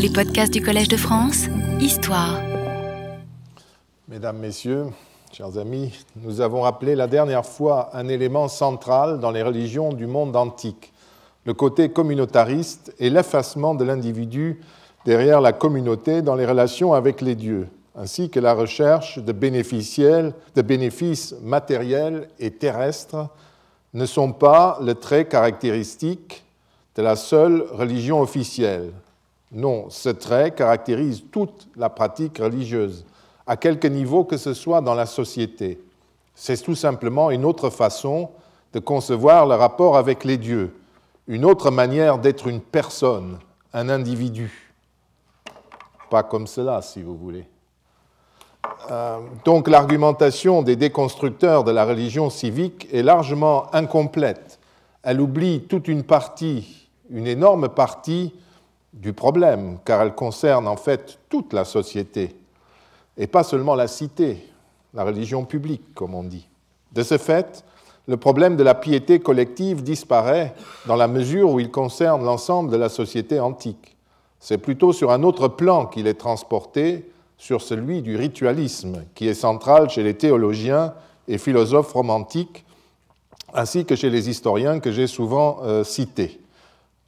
Les podcasts du Collège de France, Histoire. Mesdames, Messieurs, chers amis, nous avons rappelé la dernière fois un élément central dans les religions du monde antique, le côté communautariste et l'effacement de l'individu derrière la communauté dans les relations avec les dieux, ainsi que la recherche de, de bénéfices matériels et terrestres ne sont pas le trait caractéristique de la seule religion officielle. Non, ce trait caractérise toute la pratique religieuse, à quelque niveau que ce soit dans la société. C'est tout simplement une autre façon de concevoir le rapport avec les dieux, une autre manière d'être une personne, un individu. Pas comme cela, si vous voulez. Euh, donc l'argumentation des déconstructeurs de la religion civique est largement incomplète. Elle oublie toute une partie une énorme partie du problème, car elle concerne en fait toute la société, et pas seulement la cité, la religion publique, comme on dit. De ce fait, le problème de la piété collective disparaît dans la mesure où il concerne l'ensemble de la société antique. C'est plutôt sur un autre plan qu'il est transporté, sur celui du ritualisme, qui est central chez les théologiens et philosophes romantiques, ainsi que chez les historiens que j'ai souvent euh, cités.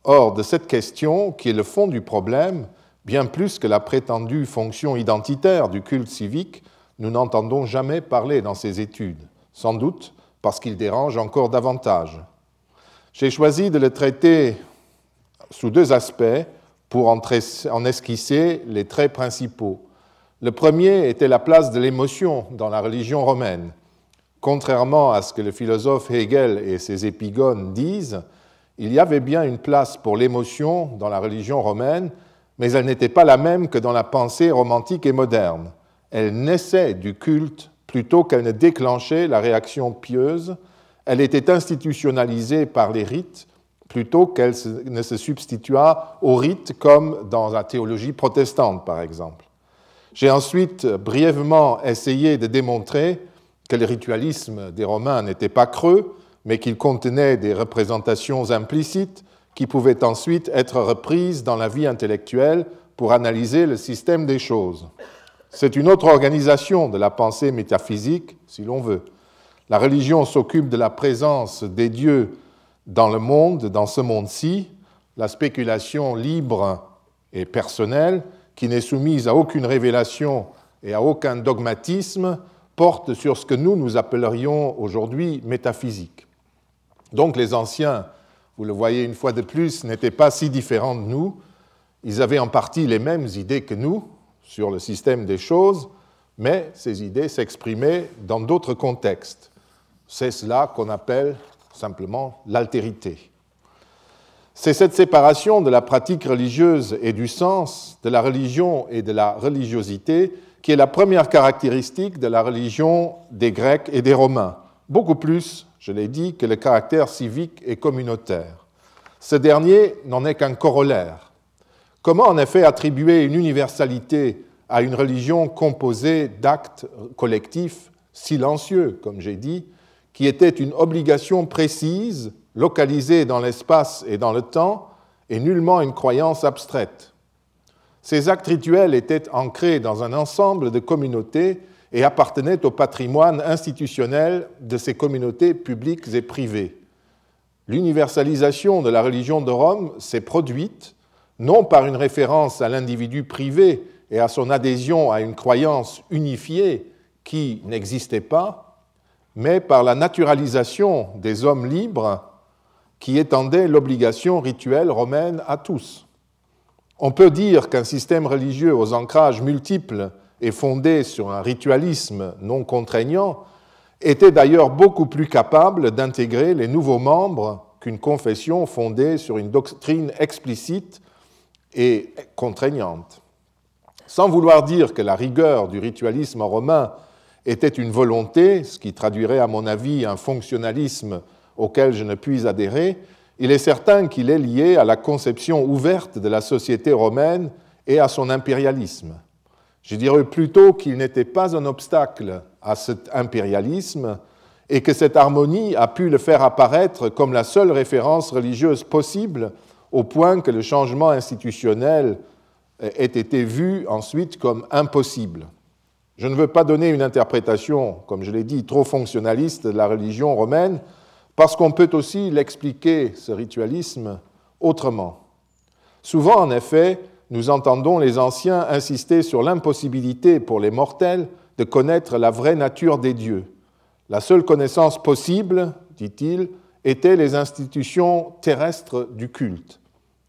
Or, de cette question, qui est le fond du problème, bien plus que la prétendue fonction identitaire du culte civique, nous n'entendons jamais parler dans ces études, sans doute parce qu'il dérange encore davantage. J'ai choisi de le traiter sous deux aspects pour en esquisser les traits principaux. Le premier était la place de l'émotion dans la religion romaine. Contrairement à ce que le philosophe Hegel et ses épigones disent, il y avait bien une place pour l'émotion dans la religion romaine, mais elle n'était pas la même que dans la pensée romantique et moderne. Elle naissait du culte plutôt qu'elle ne déclenchait la réaction pieuse. Elle était institutionnalisée par les rites plutôt qu'elle ne se substitua aux rites comme dans la théologie protestante, par exemple. J'ai ensuite brièvement essayé de démontrer que le ritualisme des Romains n'était pas creux, mais qu'il contenait des représentations implicites qui pouvaient ensuite être reprises dans la vie intellectuelle pour analyser le système des choses. C'est une autre organisation de la pensée métaphysique, si l'on veut. La religion s'occupe de la présence des dieux dans le monde, dans ce monde-ci, la spéculation libre et personnelle, qui n'est soumise à aucune révélation et à aucun dogmatisme, porte sur ce que nous, nous appellerions aujourd'hui métaphysique. Donc les anciens, vous le voyez une fois de plus, n'étaient pas si différents de nous. Ils avaient en partie les mêmes idées que nous sur le système des choses, mais ces idées s'exprimaient dans d'autres contextes. C'est cela qu'on appelle simplement l'altérité. C'est cette séparation de la pratique religieuse et du sens, de la religion et de la religiosité, qui est la première caractéristique de la religion des Grecs et des Romains, beaucoup plus je l'ai dit, que le caractère civique et communautaire. Ce dernier n'en est qu'un corollaire. Comment en effet attribuer une universalité à une religion composée d'actes collectifs silencieux, comme j'ai dit, qui était une obligation précise, localisée dans l'espace et dans le temps, et nullement une croyance abstraite? Ces actes rituels étaient ancrés dans un ensemble de communautés et appartenait au patrimoine institutionnel de ces communautés publiques et privées. L'universalisation de la religion de Rome s'est produite non par une référence à l'individu privé et à son adhésion à une croyance unifiée qui n'existait pas, mais par la naturalisation des hommes libres qui étendait l'obligation rituelle romaine à tous. On peut dire qu'un système religieux aux ancrages multiples et fondé sur un ritualisme non contraignant, était d'ailleurs beaucoup plus capable d'intégrer les nouveaux membres qu'une confession fondée sur une doctrine explicite et contraignante. Sans vouloir dire que la rigueur du ritualisme romain était une volonté, ce qui traduirait à mon avis un fonctionnalisme auquel je ne puis adhérer, il est certain qu'il est lié à la conception ouverte de la société romaine et à son impérialisme. Je dirais plutôt qu'il n'était pas un obstacle à cet impérialisme et que cette harmonie a pu le faire apparaître comme la seule référence religieuse possible au point que le changement institutionnel ait été vu ensuite comme impossible. Je ne veux pas donner une interprétation, comme je l'ai dit, trop fonctionnaliste de la religion romaine, parce qu'on peut aussi l'expliquer, ce ritualisme, autrement. Souvent, en effet, nous entendons les anciens insister sur l'impossibilité pour les mortels de connaître la vraie nature des dieux. La seule connaissance possible, dit-il, était les institutions terrestres du culte.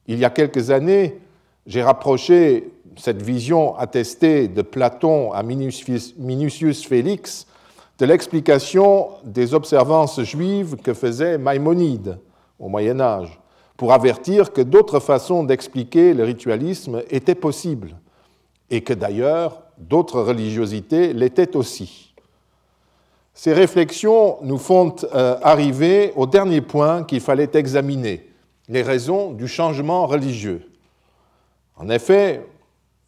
Il y a quelques années, j'ai rapproché cette vision attestée de Platon à Minucius Félix de l'explication des observances juives que faisait Maïmonide au Moyen Âge pour avertir que d'autres façons d'expliquer le ritualisme étaient possibles et que d'ailleurs d'autres religiosités l'étaient aussi. Ces réflexions nous font euh, arriver au dernier point qu'il fallait examiner, les raisons du changement religieux. En effet,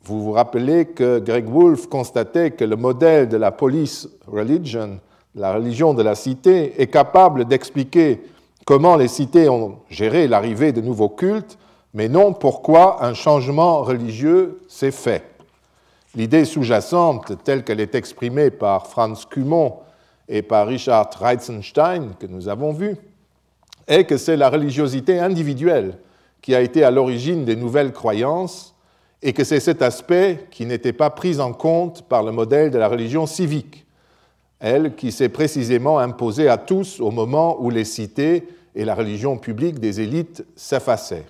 vous vous rappelez que Greg Wolfe constatait que le modèle de la police religion, la religion de la cité, est capable d'expliquer comment les cités ont géré l'arrivée de nouveaux cultes, mais non pourquoi un changement religieux s'est fait. L'idée sous-jacente, telle qu'elle est exprimée par Franz Cumont et par Richard Reitzenstein, que nous avons vu, est que c'est la religiosité individuelle qui a été à l'origine des nouvelles croyances et que c'est cet aspect qui n'était pas pris en compte par le modèle de la religion civique, elle qui s'est précisément imposée à tous au moment où les cités et la religion publique des élites s'effaçaient.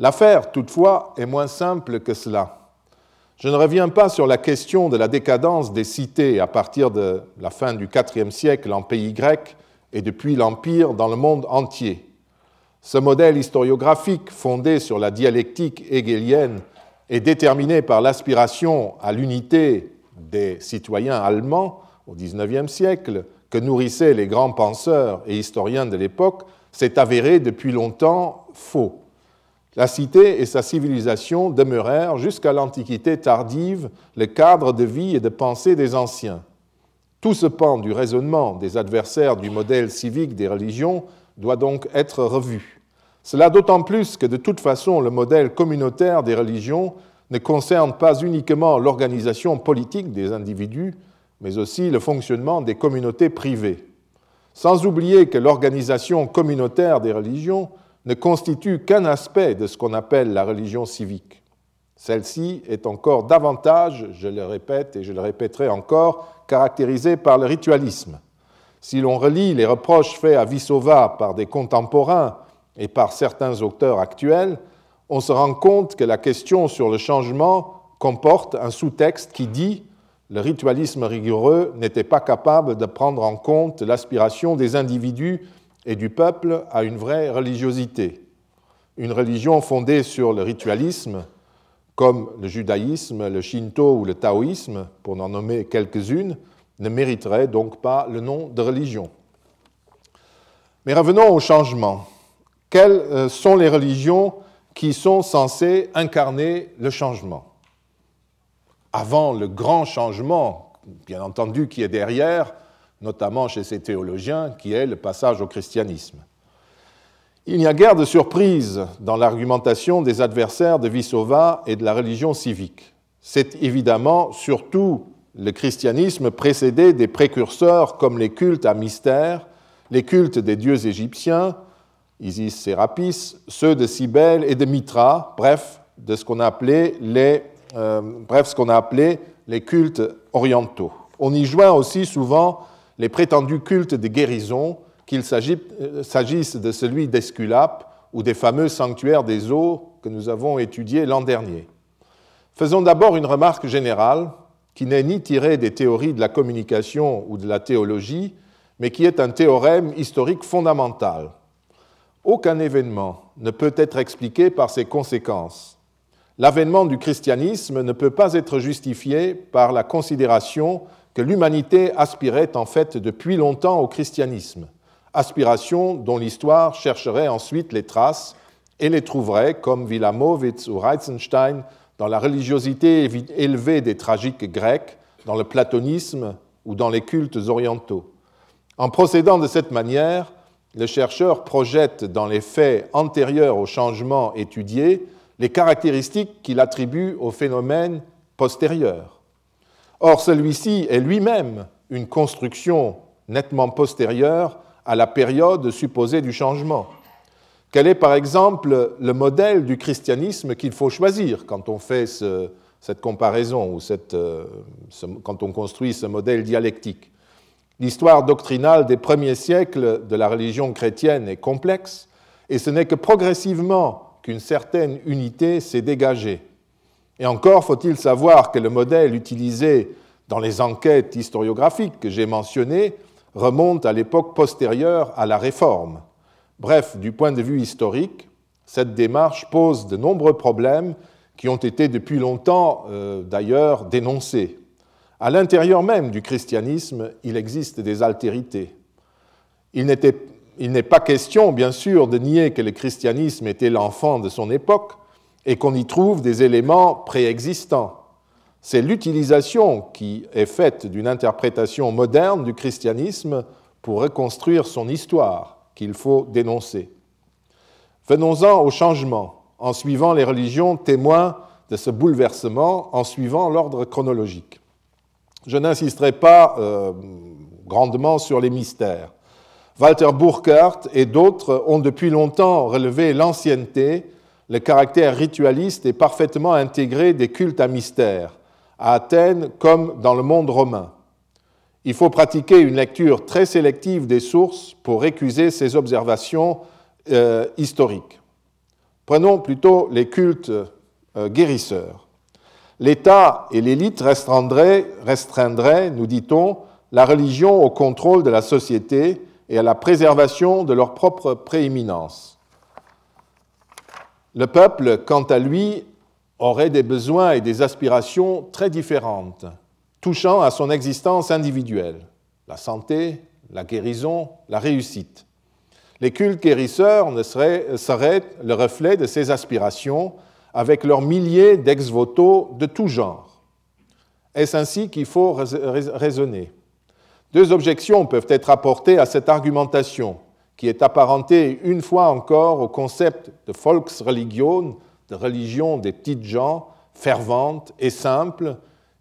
L'affaire, toutefois, est moins simple que cela. Je ne reviens pas sur la question de la décadence des cités à partir de la fin du IVe siècle en pays grec et depuis l'Empire dans le monde entier. Ce modèle historiographique fondé sur la dialectique hegélienne est déterminé par l'aspiration à l'unité des citoyens allemands au XIXe siècle, que nourrissaient les grands penseurs et historiens de l'époque, s'est avéré depuis longtemps faux. La cité et sa civilisation demeurèrent jusqu'à l'Antiquité tardive le cadre de vie et de pensée des anciens. Tout ce pan du raisonnement des adversaires du modèle civique des religions doit donc être revu. Cela d'autant plus que de toute façon le modèle communautaire des religions ne concerne pas uniquement l'organisation politique des individus, mais aussi le fonctionnement des communautés privées. Sans oublier que l'organisation communautaire des religions ne constitue qu'un aspect de ce qu'on appelle la religion civique. Celle-ci est encore davantage, je le répète et je le répéterai encore, caractérisée par le ritualisme. Si l'on relit les reproches faits à Vissova par des contemporains et par certains auteurs actuels, on se rend compte que la question sur le changement comporte un sous-texte qui dit le ritualisme rigoureux n'était pas capable de prendre en compte l'aspiration des individus et du peuple à une vraie religiosité. Une religion fondée sur le ritualisme, comme le judaïsme, le shinto ou le taoïsme, pour n'en nommer quelques-unes, ne mériterait donc pas le nom de religion. Mais revenons au changement. Quelles euh, sont les religions qui sont censées incarner le changement? Avant le grand changement, bien entendu, qui est derrière, notamment chez ces théologiens, qui est le passage au christianisme. Il n'y a guère de surprise dans l'argumentation des adversaires de Vissova et de la religion civique. C'est évidemment surtout le christianisme précédé des précurseurs comme les cultes à mystère, les cultes des dieux égyptiens, Isis Sérapis, ceux de Cybèle et de Mitra, bref, de ce qu'on appelait les euh, bref, ce qu'on a appelé les cultes orientaux. On y joint aussi souvent les prétendus cultes de guérison, qu'il euh, s'agisse de celui d'Esculape ou des fameux sanctuaires des eaux que nous avons étudiés l'an dernier. Faisons d'abord une remarque générale qui n'est ni tirée des théories de la communication ou de la théologie, mais qui est un théorème historique fondamental. Aucun événement ne peut être expliqué par ses conséquences l'avènement du christianisme ne peut pas être justifié par la considération que l'humanité aspirait en fait depuis longtemps au christianisme, aspiration dont l'histoire chercherait ensuite les traces et les trouverait, comme Wilamowitz ou Reitzenstein, dans la religiosité élevée des tragiques grecs, dans le platonisme ou dans les cultes orientaux. En procédant de cette manière, le chercheur projette dans les faits antérieurs au changement étudié les caractéristiques qu'il attribue au phénomène postérieur. Or, celui-ci est lui-même une construction nettement postérieure à la période supposée du changement. Quel est par exemple le modèle du christianisme qu'il faut choisir quand on fait cette comparaison ou euh, quand on construit ce modèle dialectique? L'histoire doctrinale des premiers siècles de la religion chrétienne est complexe et ce n'est que progressivement qu'une certaine unité s'est dégagée. Et encore faut-il savoir que le modèle utilisé dans les enquêtes historiographiques que j'ai mentionnées remonte à l'époque postérieure à la Réforme. Bref, du point de vue historique, cette démarche pose de nombreux problèmes qui ont été depuis longtemps euh, d'ailleurs dénoncés. À l'intérieur même du christianisme, il existe des altérités. Il n'est pas question, bien sûr, de nier que le christianisme était l'enfant de son époque et qu'on y trouve des éléments préexistants. C'est l'utilisation qui est faite d'une interprétation moderne du christianisme pour reconstruire son histoire qu'il faut dénoncer. Venons-en au changement, en suivant les religions témoins de ce bouleversement, en suivant l'ordre chronologique. Je n'insisterai pas euh, grandement sur les mystères. Walter Burkhardt et d'autres ont depuis longtemps relevé l'ancienneté, le caractère ritualiste et parfaitement intégré des cultes à mystère, à Athènes comme dans le monde romain. Il faut pratiquer une lecture très sélective des sources pour récuser ces observations euh, historiques. Prenons plutôt les cultes euh, guérisseurs. L'État et l'élite restreindraient, restreindraient, nous dit-on, la religion au contrôle de la société et à la préservation de leur propre prééminence. Le peuple, quant à lui, aurait des besoins et des aspirations très différentes, touchant à son existence individuelle, la santé, la guérison, la réussite. Les cultes guérisseurs seraient le reflet de ces aspirations avec leurs milliers d'ex-voto de tout genre. Est-ce ainsi qu'il faut raisonner? Deux objections peuvent être apportées à cette argumentation, qui est apparentée une fois encore au concept de Volksreligion, de religion des petites gens, fervente et simple,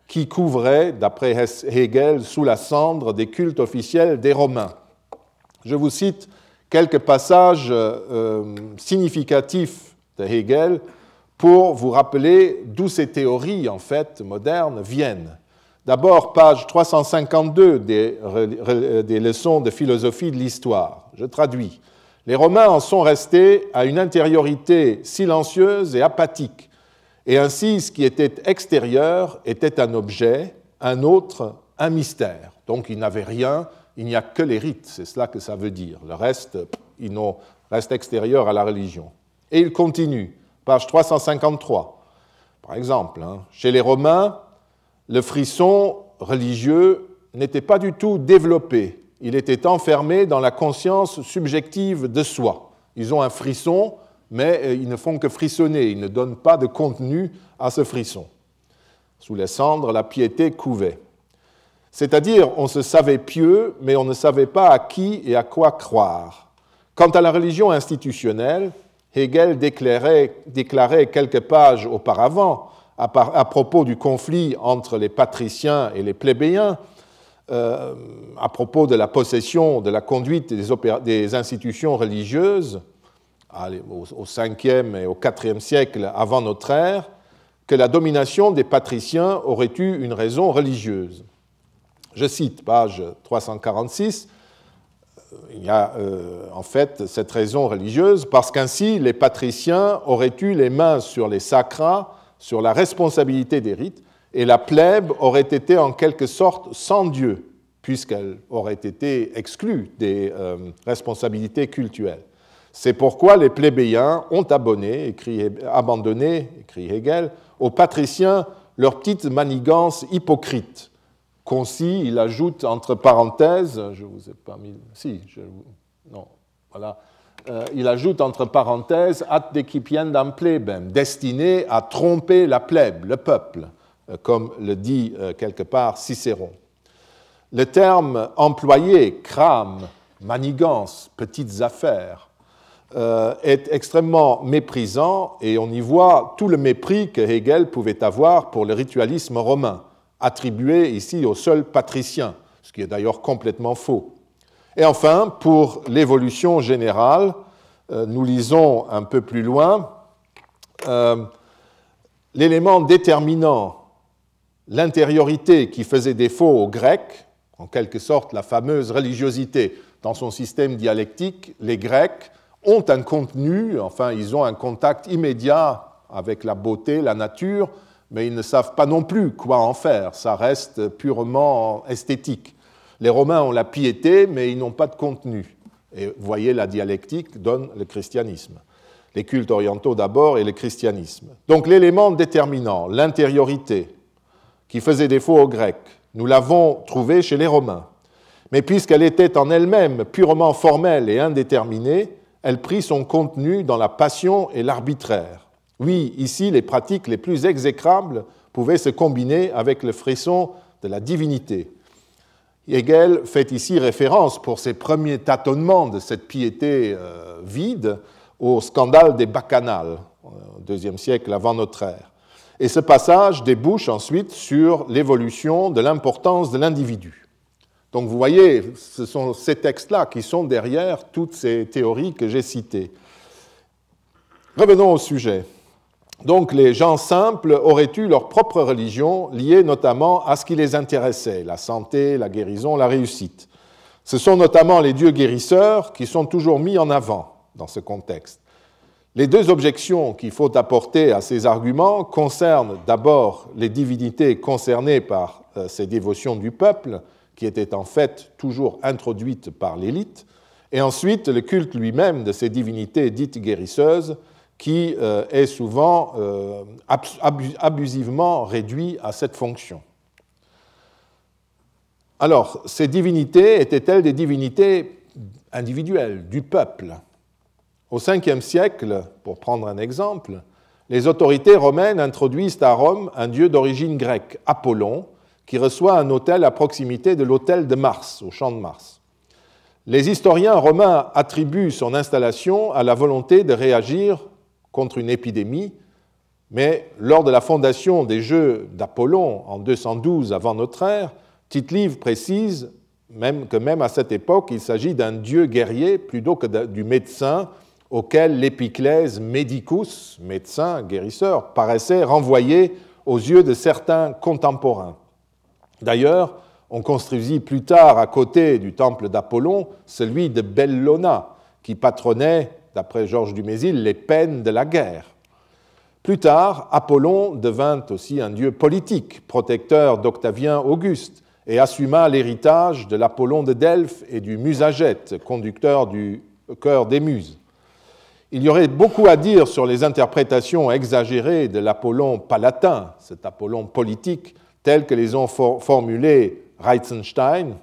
qui couvrait, d'après Hegel, sous la cendre des cultes officiels des Romains. Je vous cite quelques passages euh, significatifs de Hegel pour vous rappeler d'où ces théories, en fait, modernes, viennent. D'abord, page 352 des, leçons de philosophie de l'histoire. Je traduis. Les Romains en sont restés à une intériorité silencieuse et apathique, et ainsi ce qui était extérieur était un objet, un autre, un mystère. Donc ils n'avaient rien, il n'y a que les rites, c'est cela que ça veut dire. Le reste, ils reste extérieur à la religion. Et il continue page 353. Par exemple, hein, chez les Romains, le frisson religieux n'était pas du tout développé. Il était enfermé dans la conscience subjective de soi. Ils ont un frisson, mais euh, ils ne font que frissonner, ils ne donnent pas de contenu à ce frisson. Sous les cendres, la piété couvait. C'est-à-dire, on se savait pieux, mais on ne savait pas à qui et à quoi croire. Quant à la religion institutionnelle, Hegel déclarait, quelques pages auparavant, à, propos du conflit entre les patriciens et les plébéiens, euh, à propos de la possession, de la conduite des, institutions religieuses, au 5e et au 4e siècle avant notre ère, que la domination des patriciens aurait eu une raison religieuse. Je cite page 346, il y a euh, en fait cette raison religieuse, parce qu'ainsi les patriciens auraient eu les mains sur les sacras, sur la responsabilité des rites, et la plèbe aurait été en quelque sorte sans Dieu, puisqu'elle aurait été exclue des euh, responsabilités cultuelles. C'est pourquoi les plébéiens ont abonné, abandonné, écrit Hegel, aux patriciens leur petite manigance hypocrite concis, il ajoute entre parenthèses, je vous ai pas mis, si, je, non, voilà, euh, il ajoute entre parenthèses ad decipiendam plebem, destiné à tromper la plèbe, le peuple, euh, comme le dit euh, quelque part Cicéron. Le terme employé, crame, manigance, petites affaires, est extrêmement méprisant et on y voit tout le mépris que Hegel pouvait avoir pour le ritualisme romain, attribué ici au seul patricien, ce qui est d'ailleurs complètement faux. Et enfin, pour l'évolution générale, euh, nous lisons un peu plus loin, euh, l'élément déterminant, l'intériorité qui faisait défaut aux Grecs, en quelque sorte la fameuse religiosité dans son système dialectique, les Grecs ont un contenu, enfin ils ont un contact immédiat avec la beauté, la nature, mais ils ne savent pas non plus quoi en faire, ça reste purement esthétique. Les Romains ont la piété, mais ils n'ont pas de contenu. Et vous voyez, la dialectique donne le christianisme. Les cultes orientaux d'abord et le christianisme. Donc l'élément déterminant, l'intériorité, qui faisait défaut aux Grecs, nous l'avons trouvé chez les Romains. Mais puisqu'elle était en elle-même purement formelle et indéterminée, elle prit son contenu dans la passion et l'arbitraire. Oui, ici, les pratiques les plus exécrables pouvaient se combiner avec le frisson de la divinité. Hegel fait ici référence pour ses premiers tâtonnements de cette piété euh, vide au scandale des bacchanales, au deuxième siècle avant notre ère. Et ce passage débouche ensuite sur l'évolution de l'importance de l'individu. Donc vous voyez, ce sont ces textes-là qui sont derrière toutes ces théories que j'ai citées. Revenons au sujet. Donc les gens simples auraient eu leur propre religion liée notamment à ce qui les intéressait, la santé, la guérison, la réussite. Ce sont notamment les dieux guérisseurs qui sont toujours mis en avant dans ce contexte. Les deux objections qu'il faut apporter à ces arguments concernent d'abord les divinités concernées par euh, ces dévotions du peuple, qui était en fait toujours introduite par l'élite, et ensuite le culte lui-même de ces divinités dites guérisseuses, qui euh, est souvent euh, abusivement réduit à cette fonction. Alors, ces divinités étaient-elles des divinités individuelles, du peuple? Au Ve siècle, pour prendre un exemple, les autorités romaines introduisent à Rome un dieu d'origine grecque, Apollon, qui reçoit un hôtel à proximité de l'hôtel de Mars, au champ de Mars. Les historiens romains attribuent son installation à la volonté de réagir contre une épidémie, mais lors de la fondation des Jeux d'Apollon en 212 avant notre ère, Tite-Livre précise même que même à cette époque, il s'agit d'un dieu guerrier plutôt que du médecin auquel l'épiclèse medicus, médecin, guérisseur, paraissait renvoyer aux yeux de certains contemporains. D'ailleurs, on construisit plus tard à côté du temple d'Apollon celui de Bellona, qui patronnait, d'après Georges Dumézil, les peines de la guerre. Plus tard, Apollon devint aussi un dieu politique, protecteur d'Octavien Auguste, et assuma l'héritage de l'Apollon de Delphes et du Musagète, conducteur du cœur des Muses. Il y aurait beaucoup à dire sur les interprétations exagérées de l'Apollon palatin, cet Apollon politique, tels que les ont formulés Reitzenstein,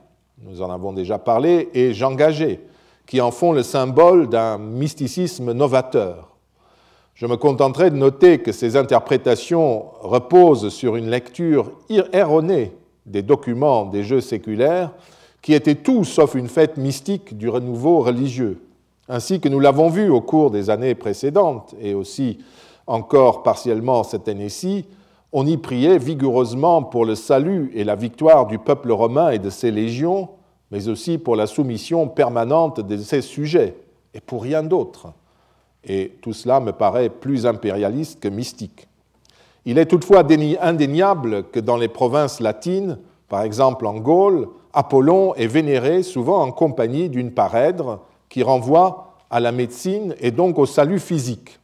nous en avons déjà parlé, et Jean Gagé, qui en font le symbole d'un mysticisme novateur. Je me contenterai de noter que ces interprétations reposent sur une lecture erronée des documents des jeux séculaires, qui étaient tout sauf une fête mystique du renouveau religieux, ainsi que nous l'avons vu au cours des années précédentes, et aussi encore partiellement cette année-ci, on y priait vigoureusement pour le salut et la victoire du peuple romain et de ses légions, mais aussi pour la soumission permanente de ses sujets, et pour rien d'autre. Et tout cela me paraît plus impérialiste que mystique. Il est toutefois indéniable que dans les provinces latines, par exemple en Gaule, Apollon est vénéré souvent en compagnie d'une parèdre qui renvoie à la médecine et donc au salut physique.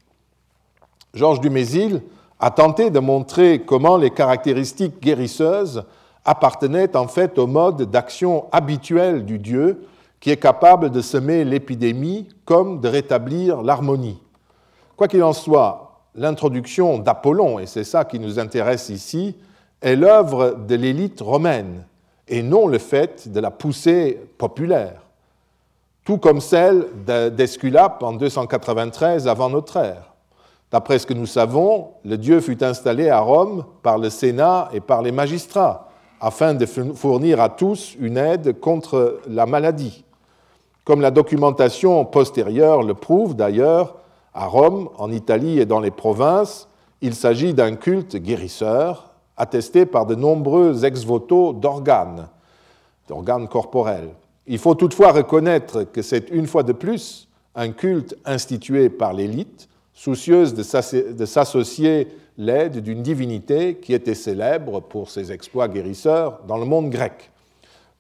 Georges Dumézil a tenté de montrer comment les caractéristiques guérisseuses appartenaient en fait au mode d'action habituel du Dieu qui est capable de semer l'épidémie comme de rétablir l'harmonie. Quoi qu'il en soit, l'introduction d'Apollon, et c'est ça qui nous intéresse ici, est l'œuvre de l'élite romaine et non le fait de la poussée populaire, tout comme celle d'Esculape en 293 avant notre ère. D'après ce que nous savons, le Dieu fut installé à Rome par le Sénat et par les magistrats, afin de fournir à tous une aide contre la maladie. Comme la documentation postérieure le prouve d'ailleurs, à Rome, en Italie et dans les provinces, il s'agit d'un culte guérisseur, attesté par de nombreux ex-voto d'organes, d'organes corporels. Il faut toutefois reconnaître que c'est une fois de plus un culte institué par l'élite, soucieuse de s'associer l'aide d'une divinité qui était célèbre pour ses exploits guérisseurs dans le monde grec.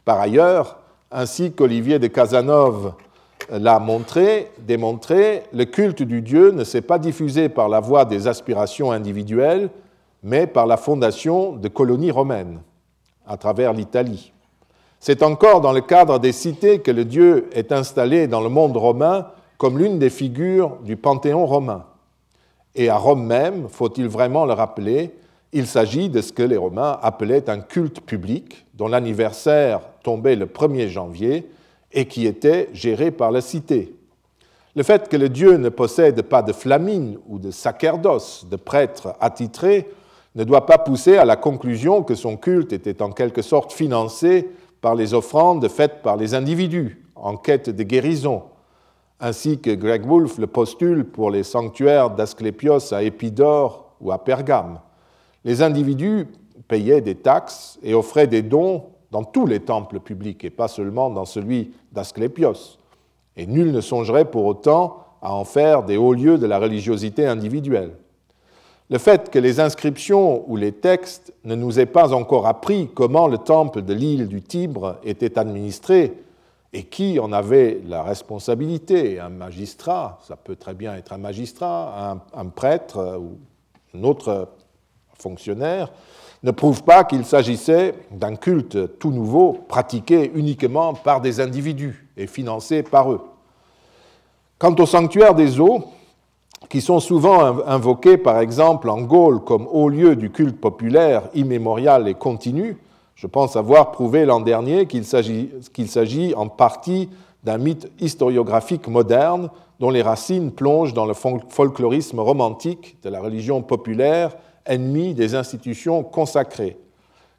Par ailleurs, ainsi qu'Olivier de Casanove l'a montré, démontré, le culte du Dieu ne s'est pas diffusé par la voie des aspirations individuelles, mais par la fondation de colonies romaines à travers l'Italie. C'est encore dans le cadre des cités que le Dieu est installé dans le monde romain comme l'une des figures du panthéon romain. Et à Rome même, faut-il vraiment le rappeler, il s'agit de ce que les Romains appelaient un culte public, dont l'anniversaire tombait le 1er janvier et qui était géré par la cité. Le fait que le dieu ne possède pas de flamine ou de sacerdoce, de prêtres attitrés, ne doit pas pousser à la conclusion que son culte était en quelque sorte financé par les offrandes faites par les individus en quête de guérison, ainsi que Greg Wolfe le postule pour les sanctuaires d'Asclépios à Épidore ou à Pergame. Les individus payaient des taxes et offraient des dons dans tous les temples publics et pas seulement dans celui d'Asclépios. Et nul ne songerait pour autant à en faire des hauts lieux de la religiosité individuelle. Le fait que les inscriptions ou les textes ne nous aient pas encore appris comment le temple de l'île du Tibre était administré et qui en avait la responsabilité, un magistrat, ça peut très bien être un magistrat, un, prêtre ou un autre fonctionnaire, ne prouve pas qu'il s'agissait d'un culte tout nouveau pratiqué uniquement par des individus et financé par eux. Quant au sanctuaire des eaux, qui sont souvent invoqués par exemple en Gaule comme haut lieu du culte populaire immémorial et continu, je pense avoir prouvé l'an dernier qu'il s'agit en partie d'un mythe historiographique moderne dont les racines plongent dans le folklorisme romantique de la religion populaire, ennemie des institutions consacrées.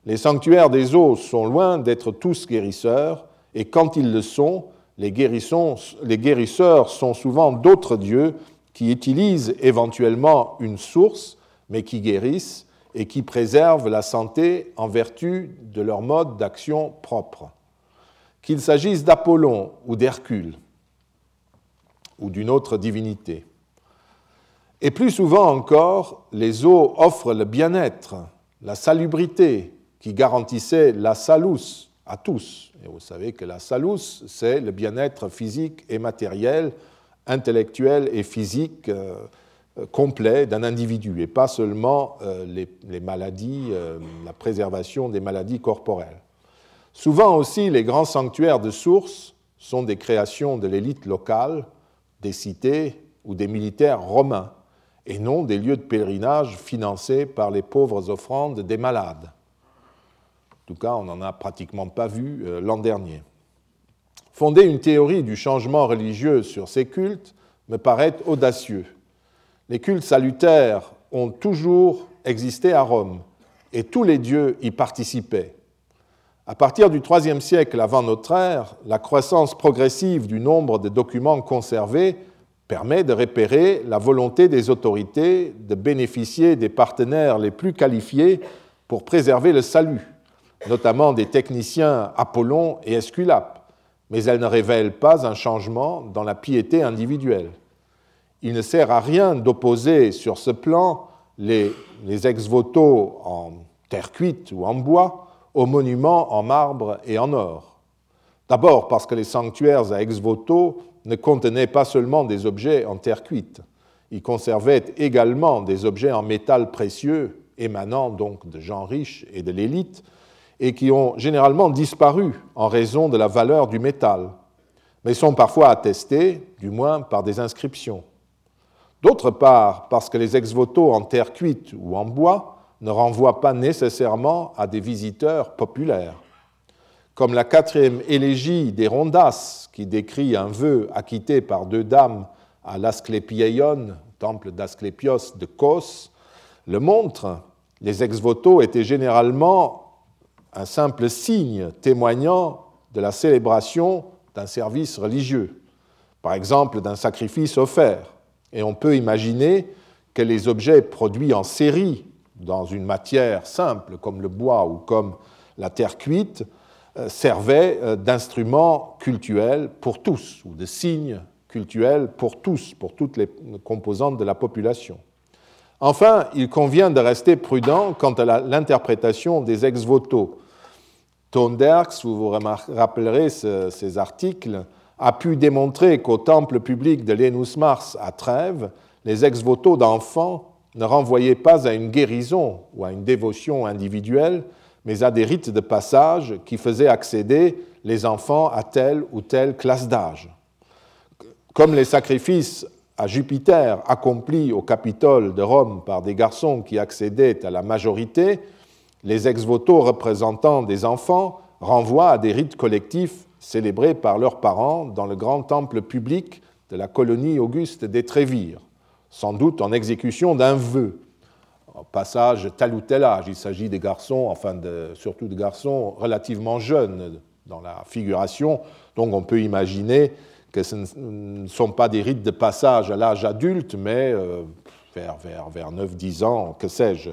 Les sanctuaires des eaux sont loin d'être tous guérisseurs, et quand ils le sont, les, guérisseurs sont souvent d'autres dieux qui utilisent éventuellement une source, mais qui guérissent et qui préservent la santé en vertu de leur mode d'action propre. Qu'il s'agisse d'Apollon ou d'Hercule ou d'une autre divinité. Et plus souvent encore, les eaux offrent le bien-être, la salubrité qui garantissait la salus à tous. Et vous savez que la salus, c'est le bien-être physique et matériel intellectuel et physique euh, complet d'un individu et pas seulement euh, les, maladies, euh, la préservation des maladies corporelles. Souvent aussi, les grands sanctuaires de sources sont des créations de l'élite locale, des cités ou des militaires romains, et non des lieux de pèlerinage financés par les pauvres offrandes des malades. En tout cas, on n'en a pratiquement pas vu l'an dernier. Fonder une théorie du changement religieux sur ces cultes me paraît audacieux. Les cultes salutaires ont toujours existé à Rome et tous les dieux y participaient. À partir du IIIe siècle avant notre ère, la croissance progressive du nombre de documents conservés permet de repérer la volonté des autorités de bénéficier des partenaires les plus qualifiés pour préserver le salut, notamment des techniciens Apollon et Esculape mais elle ne révèle pas un changement dans la piété individuelle. Il ne sert à rien d'opposer sur ce plan les, ex-voto en terre cuite ou en bois aux monuments en marbre et en or. D'abord parce que les sanctuaires à ex-voto ne contenaient pas seulement des objets en terre cuite, ils conservaient également des objets en métal précieux émanant donc de gens riches et de l'élite, et qui ont généralement disparu en raison de la valeur du métal, mais sont parfois attestés, du moins par des inscriptions. D'autre part, parce que les ex-voto en terre cuite ou en bois ne renvoient pas nécessairement à des visiteurs populaires. Comme la quatrième élégie des Rondas, qui décrit un vœu acquitté par deux dames à l'Asclépieion, temple d'Asclépios de Kos, le montre, les ex-voto étaient généralement un simple signe témoignant de la célébration d'un service religieux, par exemple d'un sacrifice offert. Et on peut imaginer que les objets produits en série dans une matière simple comme le bois ou comme la terre cuite euh, servaient euh, d'instruments cultuels pour tous ou de signes cultuels pour tous, pour toutes les composantes de la population. Enfin, il convient de rester prudent quant à l'interprétation des ex-voto. Tonderks, vous vous rappellerez ces articles, a pu démontrer qu'au temple public de l'Enus Mars à Trèves, les ex-voto d'enfants ne renvoyaient pas à une guérison ou à une dévotion individuelle, mais à des rites de passage qui faisaient accéder les enfants à telle ou telle classe d'âge. Comme les sacrifices à Jupiter accomplis au Capitole de Rome par des garçons qui accédaient à la majorité, les ex-voto représentants des enfants renvoient à des rites collectifs célébrés par leurs parents dans le grand temple public de la colonie auguste des Trévires, sans doute en exécution d'un vœu. Au passage tel ou tel âge, il s'agit des garçons, enfin surtout de garçons relativement jeunes dans la figuration, donc on peut imaginer que ce ne sont pas des rites de passage à l'âge adulte, mais euh, vers, vers, vers 9-10 ans, que sais-je.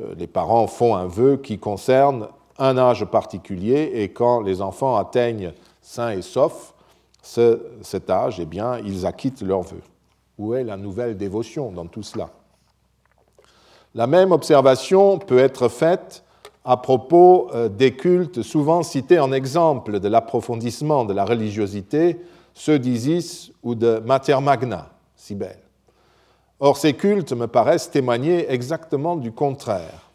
Euh, les parents font un vœu qui concerne un âge particulier et quand les enfants atteignent sains et saufs cet âge, eh bien, ils acquittent leur vœu. Où est la nouvelle dévotion dans tout cela? La même observation peut être faite à propos euh, des cultes souvent cités en exemple de l'approfondissement de la religiosité, ceux d'Isis ou de Mater Magna, Cybèle. Or, ces cultes me paraissent témoigner exactement du contraire.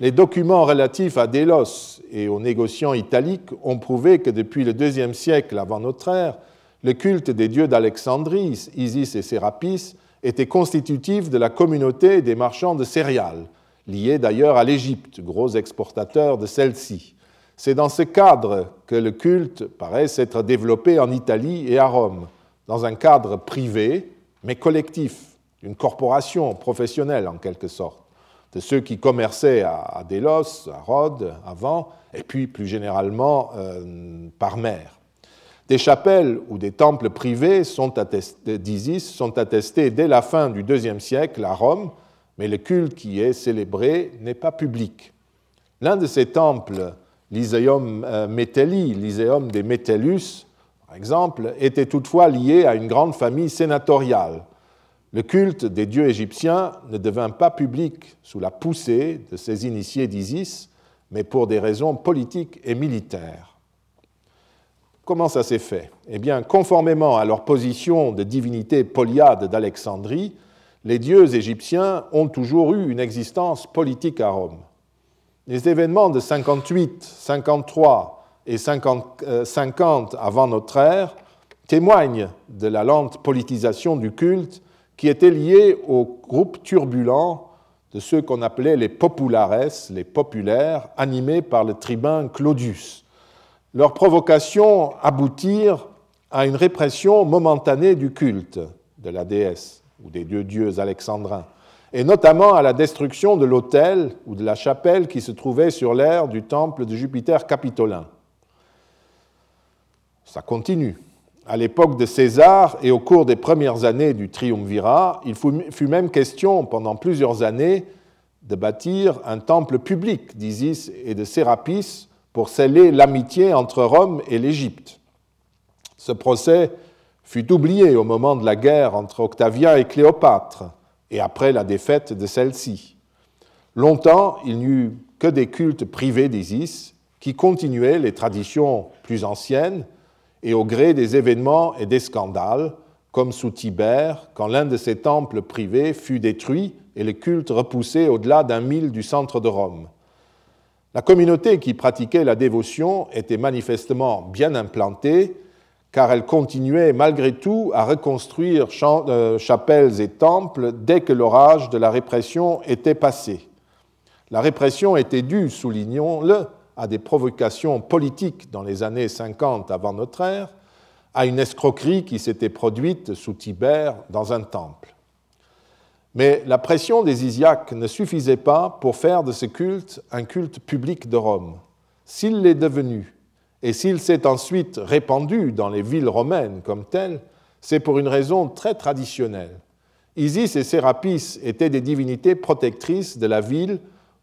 Les documents relatifs à Délos et aux négociants italiques ont prouvé que depuis le deuxième siècle avant notre ère, le culte des dieux d'Alexandrie, Isis et Sérapis, était constitutif de la communauté des marchands de céréales, liés d'ailleurs à l'Égypte, gros exportateur de celle-ci. C'est dans ce cadre que le culte paraît s'être développé en Italie et à Rome, dans un cadre privé, mais collectif, une corporation professionnelle en quelque sorte, de ceux qui commerçaient à Délos, à Rhodes avant, et puis plus généralement euh, par mer. Des chapelles ou des temples privés d'Isis sont attestés dès la fin du IIe siècle à Rome, mais le culte qui est célébré n'est pas public. L'un de ces temples, l'Iséum euh, Metelli, l'Iséum des Metellus, par exemple, était toutefois lié à une grande famille sénatoriale le culte des dieux égyptiens ne devint pas public sous la poussée de ces initiés d'Isis, mais pour des raisons politiques et militaires. Comment ça s'est fait? Eh bien, conformément à leur position de divinité polyade d'Alexandrie, les dieux égyptiens ont toujours eu une existence politique à Rome. Les événements de 58, 53 et 50, euh, avant notre ère témoignent de la lente politisation du culte qui étaient liés au groupe turbulent de ceux qu'on appelait les populares, les populaires, animés par le tribun Claudius. Leurs provocations aboutirent à une répression momentanée du culte de la déesse ou des dieux dieux alexandrins, et notamment à la destruction de l'autel ou de la chapelle qui se trouvait sur l'aire du temple de Jupiter capitolin. Ça continue à l'époque de César et au cours des premières années du triumvirat, il fut même question pendant plusieurs années de bâtir un temple public d'Isis et de Sérapis pour sceller l'amitié entre Rome et l'Égypte. Ce procès fut oublié au moment de la guerre entre Octavien et Cléopâtre et après la défaite de celle-ci. Longtemps, il n'y eut que des cultes privés d'Isis qui continuaient les traditions plus anciennes et au gré des événements et des scandales, comme sous Tibère, quand l'un de ses temples privés fut détruit et le culte repoussé au-delà d'un mille du centre de Rome. La communauté qui pratiquait la dévotion était manifestement bien implantée, car elle continuait malgré tout à reconstruire euh, chapelles et temples dès que l'orage de la répression était passé. La répression était due, soulignons-le, à des provocations politiques dans les années 50 avant notre ère, à une escroquerie qui s'était produite sous Tibère dans un temple. Mais la pression des Isiaques ne suffisait pas pour faire de ce culte un culte public de Rome. S'il l'est devenu, et s'il s'est ensuite répandu dans les villes romaines comme telles, c'est pour une raison très traditionnelle. Isis et Sérapis étaient des divinités protectrices de la ville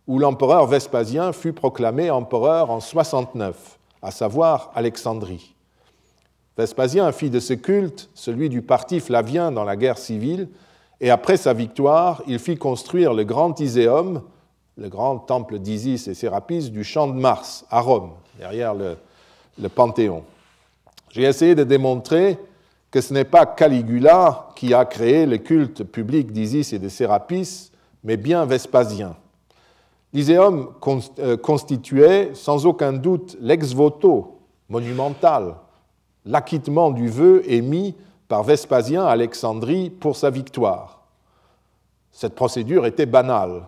où l'empereur Vespasien fut proclamé empereur en 69, à savoir Alexandrie. Vespasien fit de ce culte celui du parti flavien dans la guerre civile, et après sa victoire, il fit construire le grand Iséum, le grand temple d'Isis et Sérapis du champ de Mars, à Rome, derrière le, le Panthéon. J'ai essayé de démontrer que ce n'est pas Caligula qui a créé le culte public d'Isis et de Sérapis, mais bien Vespasien. Euh, constituait sans aucun doute l'ex voto monumental, l'acquittement du vœu émis par Vespasien à Alexandrie pour sa victoire. Cette procédure était banale.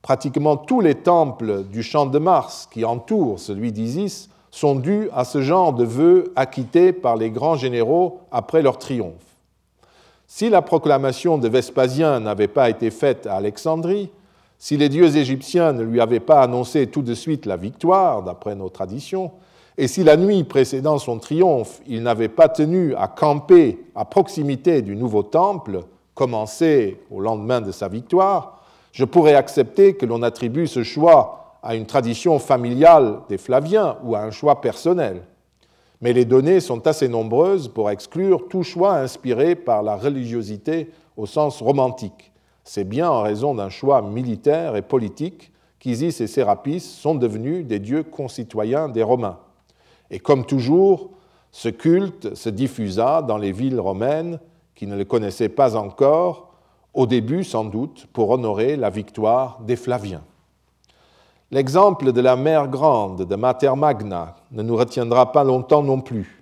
Pratiquement tous les temples du champ de Mars qui entourent celui d'Isis sont dus à ce genre de vœux acquittés par les grands généraux après leur triomphe. Si la proclamation de Vespasien n'avait pas été faite à Alexandrie, si les dieux égyptiens ne lui avaient pas annoncé tout de suite la victoire, d'après nos traditions, et si la nuit précédant son triomphe, il n'avait pas tenu à camper à proximité du nouveau temple, commencé au lendemain de sa victoire, je pourrais accepter que l'on attribue ce choix à une tradition familiale des Flaviens ou à un choix personnel. Mais les données sont assez nombreuses pour exclure tout choix inspiré par la religiosité au sens romantique c'est bien en raison d'un choix militaire et politique qu'Isis et Sérapis sont devenus des dieux concitoyens des Romains. Et comme toujours, ce culte se diffusa dans les villes romaines qui ne le connaissaient pas encore, au début sans doute pour honorer la victoire des Flaviens. L'exemple de la mère grande de Mater Magna ne nous retiendra pas longtemps non plus.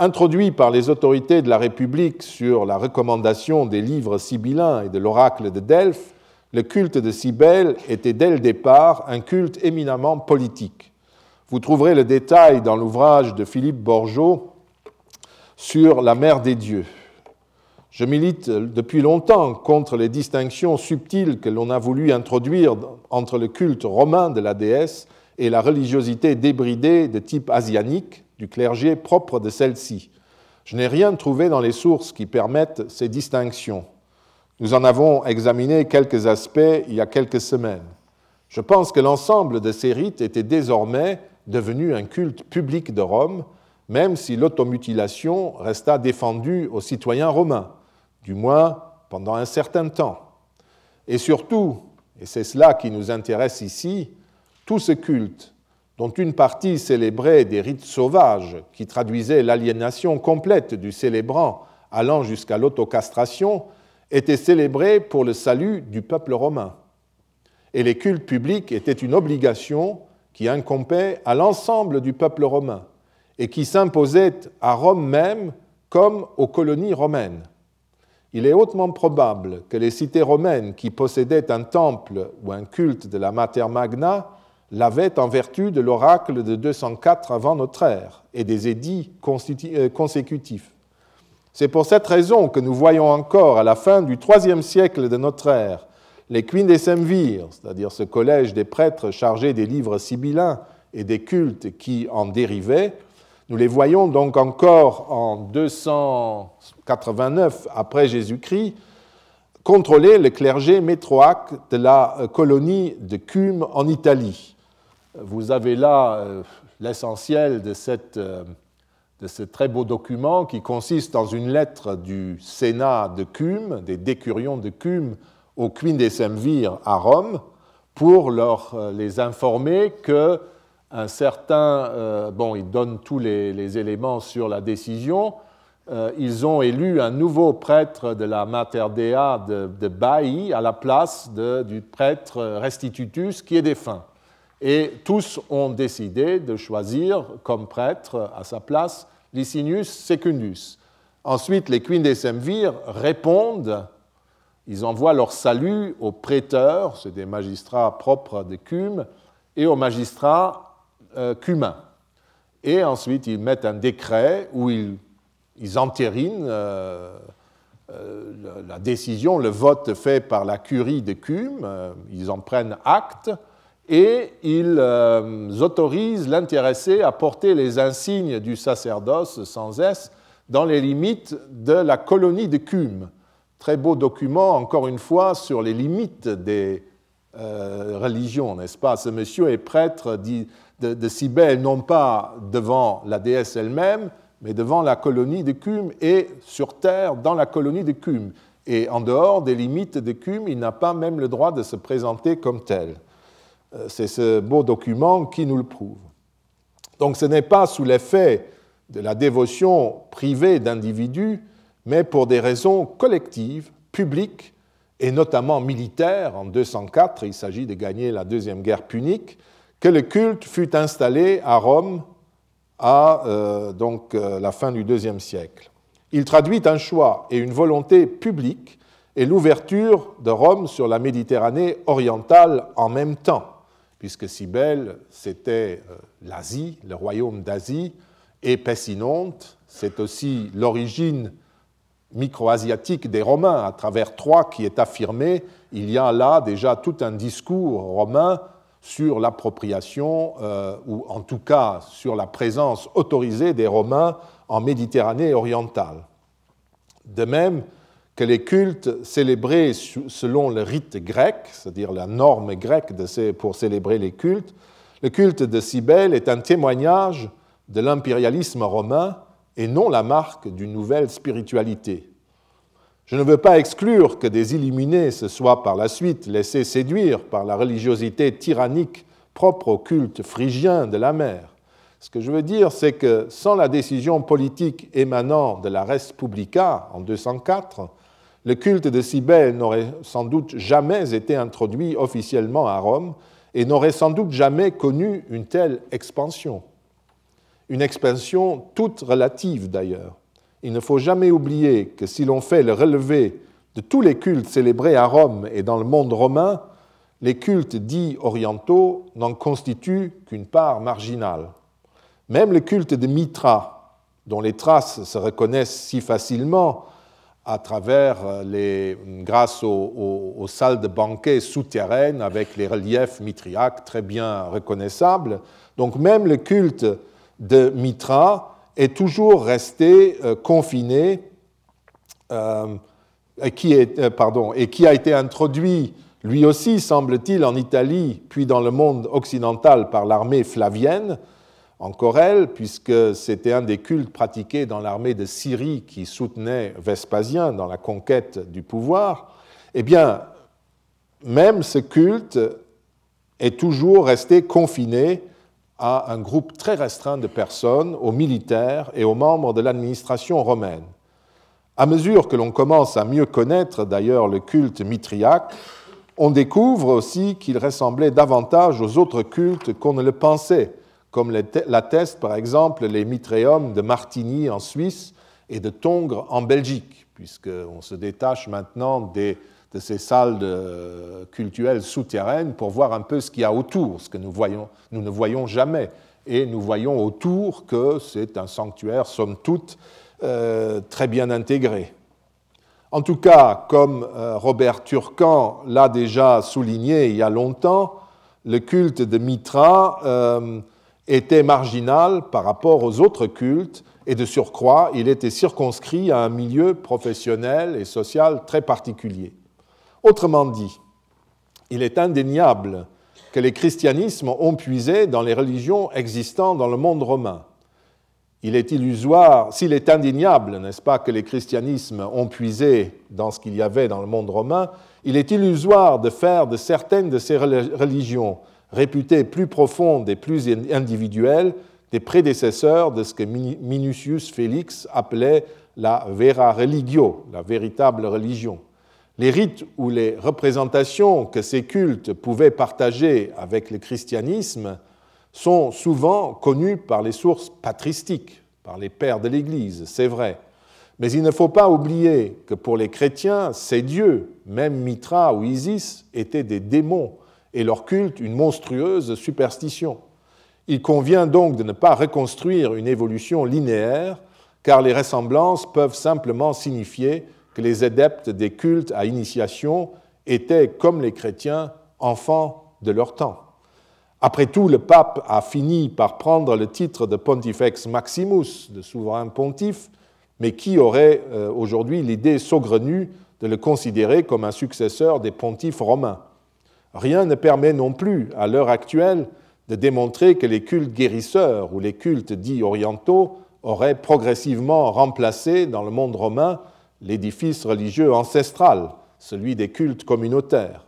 Introduit par les autorités de la République sur la recommandation des livres sibyllins et de l'oracle de Delphes, le culte de Cybèle était dès le départ un culte éminemment politique. Vous trouverez le détail dans l'ouvrage de Philippe Borgeot sur la mère des dieux. Je milite depuis longtemps contre les distinctions subtiles que l'on a voulu introduire entre le culte romain de la déesse et la religiosité débridée de type asianique, du clergé propre de celle-ci. Je n'ai rien trouvé dans les sources qui permettent ces distinctions. Nous en avons examiné quelques aspects il y a quelques semaines. Je pense que l'ensemble de ces rites était désormais devenu un culte public de Rome, même si l'automutilation resta défendue aux citoyens romains, du moins pendant un certain temps. Et surtout, et c'est cela qui nous intéresse ici, tout ce culte dont une partie célébrait des rites sauvages qui traduisaient l'aliénation complète du célébrant allant jusqu'à l'autocastration, était célébré pour le salut du peuple romain. Et les cultes publics étaient une obligation qui incombait à l'ensemble du peuple romain et qui s'imposait à Rome même comme aux colonies romaines. Il est hautement probable que les cités romaines qui possédaient un temple ou un culte de la Mater Magna l'avait en vertu de l'oracle de 204 avant notre ère et des édits euh, consécutifs. C'est pour cette raison que nous voyons encore à la fin du IIIe siècle de notre ère les Quindecemvirs, c'est-à-dire ce collège des prêtres chargés des livres sibyllins et des cultes qui en dérivaient. Nous les voyons donc encore en 289 après Jésus-Christ contrôler le clergé métroaque de la euh, colonie de Cume en Italie. Vous avez là euh, l'essentiel euh, de, ce très beau document qui consiste dans une lettre du Sénat de Cume, des décurions de Cume, aux Quindecemvirs à Rome, pour leur, euh, les informer que un certain, bon, ils donnent tous les, éléments sur la décision, ils ont élu un nouveau prêtre de la Mater Dea de, de à la place du prêtre Restitutus qui est défunt. Et tous ont décidé de choisir comme prêtre à sa place Licinius Secundus. Ensuite, les Quindecemvirs répondent, ils envoient leur salut aux prêteurs, c'est des magistrats propres de Cume, et aux magistrats euh, cumains. Et ensuite, ils mettent un décret où ils, entérinent euh, euh, la décision, le vote fait par la curie de Cume, ils en prennent acte, et ils euh, autorisent l'intéressé à porter les insignes du sacerdoce sans S dans les limites de la colonie de Cume. Très beau document, encore une fois, sur les limites des euh, religions, n'est-ce pas? Ce monsieur est prêtre de, de Cybèle, non pas devant la déesse elle-même, mais devant la colonie de Cume et sur terre dans la colonie de Cume. Et en dehors des limites de Cume, il n'a pas même le droit de se présenter comme tel. Euh, c'est ce beau document qui nous le prouve. Donc ce n'est pas sous l'effet de la dévotion privée d'individus, mais pour des raisons collectives, publiques et notamment militaires. En 204, il s'agit de gagner la deuxième guerre punique, que le culte fut installé à Rome à euh, donc, euh, la fin du deuxième siècle. Il traduit un choix et une volonté publique et l'ouverture de Rome sur la Méditerranée orientale en même temps puisque Cybèle, c'était euh, l'Asie, le royaume d'Asie, et Pessinonte, c'est aussi l'origine micro-asiatique des Romains, à travers Troie qui est affirmé, il y a là déjà tout un discours romain sur l'appropriation, euh, ou en tout cas sur la présence autorisée des Romains en Méditerranée orientale. De même, que les cultes célébrés selon le rite grec, c'est-à-dire la norme grecque pour célébrer les cultes, le culte de Cybèle est un témoignage de l'impérialisme romain et non la marque d'une nouvelle spiritualité. Je ne veux pas exclure que des illuminés se soient par la suite laissés séduire par la religiosité tyrannique propre au culte phrygien de la mer. Ce que je veux dire, c'est que sans la décision politique émanant de la res publica en 204, le culte de Cybèle n'aurait sans doute jamais été introduit officiellement à Rome et n'aurait sans doute jamais connu une telle expansion. Une expansion toute relative d'ailleurs. Il ne faut jamais oublier que si l'on fait le relevé de tous les cultes célébrés à Rome et dans le monde romain, les cultes dits orientaux n'en constituent qu'une part marginale. Même le culte de Mitra, dont les traces se reconnaissent si facilement à travers euh, les, grâce aux, salles de banquet souterraines avec les reliefs mitriaques très bien reconnaissables. Donc même le culte de Mitra est toujours resté euh, confiné euh, et, qui a été introduit lui aussi, semble-t-il, en Italie, puis dans le monde occidental par l'armée flavienne, encore elle, puisque c'était un des cultes pratiqués dans l'armée de Syrie qui soutenait Vespasien dans la conquête du pouvoir, eh bien, même ce culte est toujours resté confiné à un groupe très restreint de personnes, aux militaires et aux membres de l'administration romaine. À mesure que l'on commence à mieux connaître d'ailleurs le culte mitriaque, on découvre aussi qu'il ressemblait davantage aux autres cultes qu'on ne le pensait, comme l'attestent par exemple les mitréums de Martigny en Suisse et de Tongres en Belgique, puisqu'on se détache maintenant de ces salles cultuelles souterraines pour voir un peu ce qu'il y a autour, ce que nous, voyons, nous ne voyons jamais. Et nous voyons autour que c'est un sanctuaire, somme toute, euh, très bien intégré. En tout cas, comme euh, Robert Turcan l'a déjà souligné il y a longtemps, le culte de Mitra euh, était marginal par rapport aux autres cultes et de surcroît, il était circonscrit à un milieu professionnel et social très particulier. Autrement dit, il est indéniable que les christianismes ont puisé dans les religions existant dans le monde romain. Il est illusoire, s'il est indéniable, n'est-ce pas, que les christianismes ont puisé dans ce qu'il y avait dans le monde romain, il est illusoire de faire de certaines de ces religions réputées plus profondes et plus individuelles des prédécesseurs de ce que Minucius Félix appelait la vera religio, la véritable religion. Les rites ou les représentations que ces cultes pouvaient partager avec le christianisme sont souvent connus par les sources patristiques, par les pères de l'Église, c'est vrai. Mais il ne faut pas oublier que pour les chrétiens, ces dieux, même Mitra ou Isis, étaient des démons et leur culte une monstrueuse superstition. Il convient donc de ne pas reconstruire une évolution linéaire, car les ressemblances peuvent simplement signifier que les adeptes des cultes à initiation étaient, comme les chrétiens, enfants de leur temps. Après tout, le pape a fini par prendre le titre de Pontifex Maximus, de souverain pontife, mais qui aurait euh, aujourd'hui l'idée saugrenue de le considérer comme un successeur des pontifes romains Rien ne permet non plus, à l'heure actuelle, de démontrer que les cultes guérisseurs ou les cultes dits orientaux auraient progressivement remplacé dans le monde romain l'édifice religieux ancestral, celui des cultes communautaires.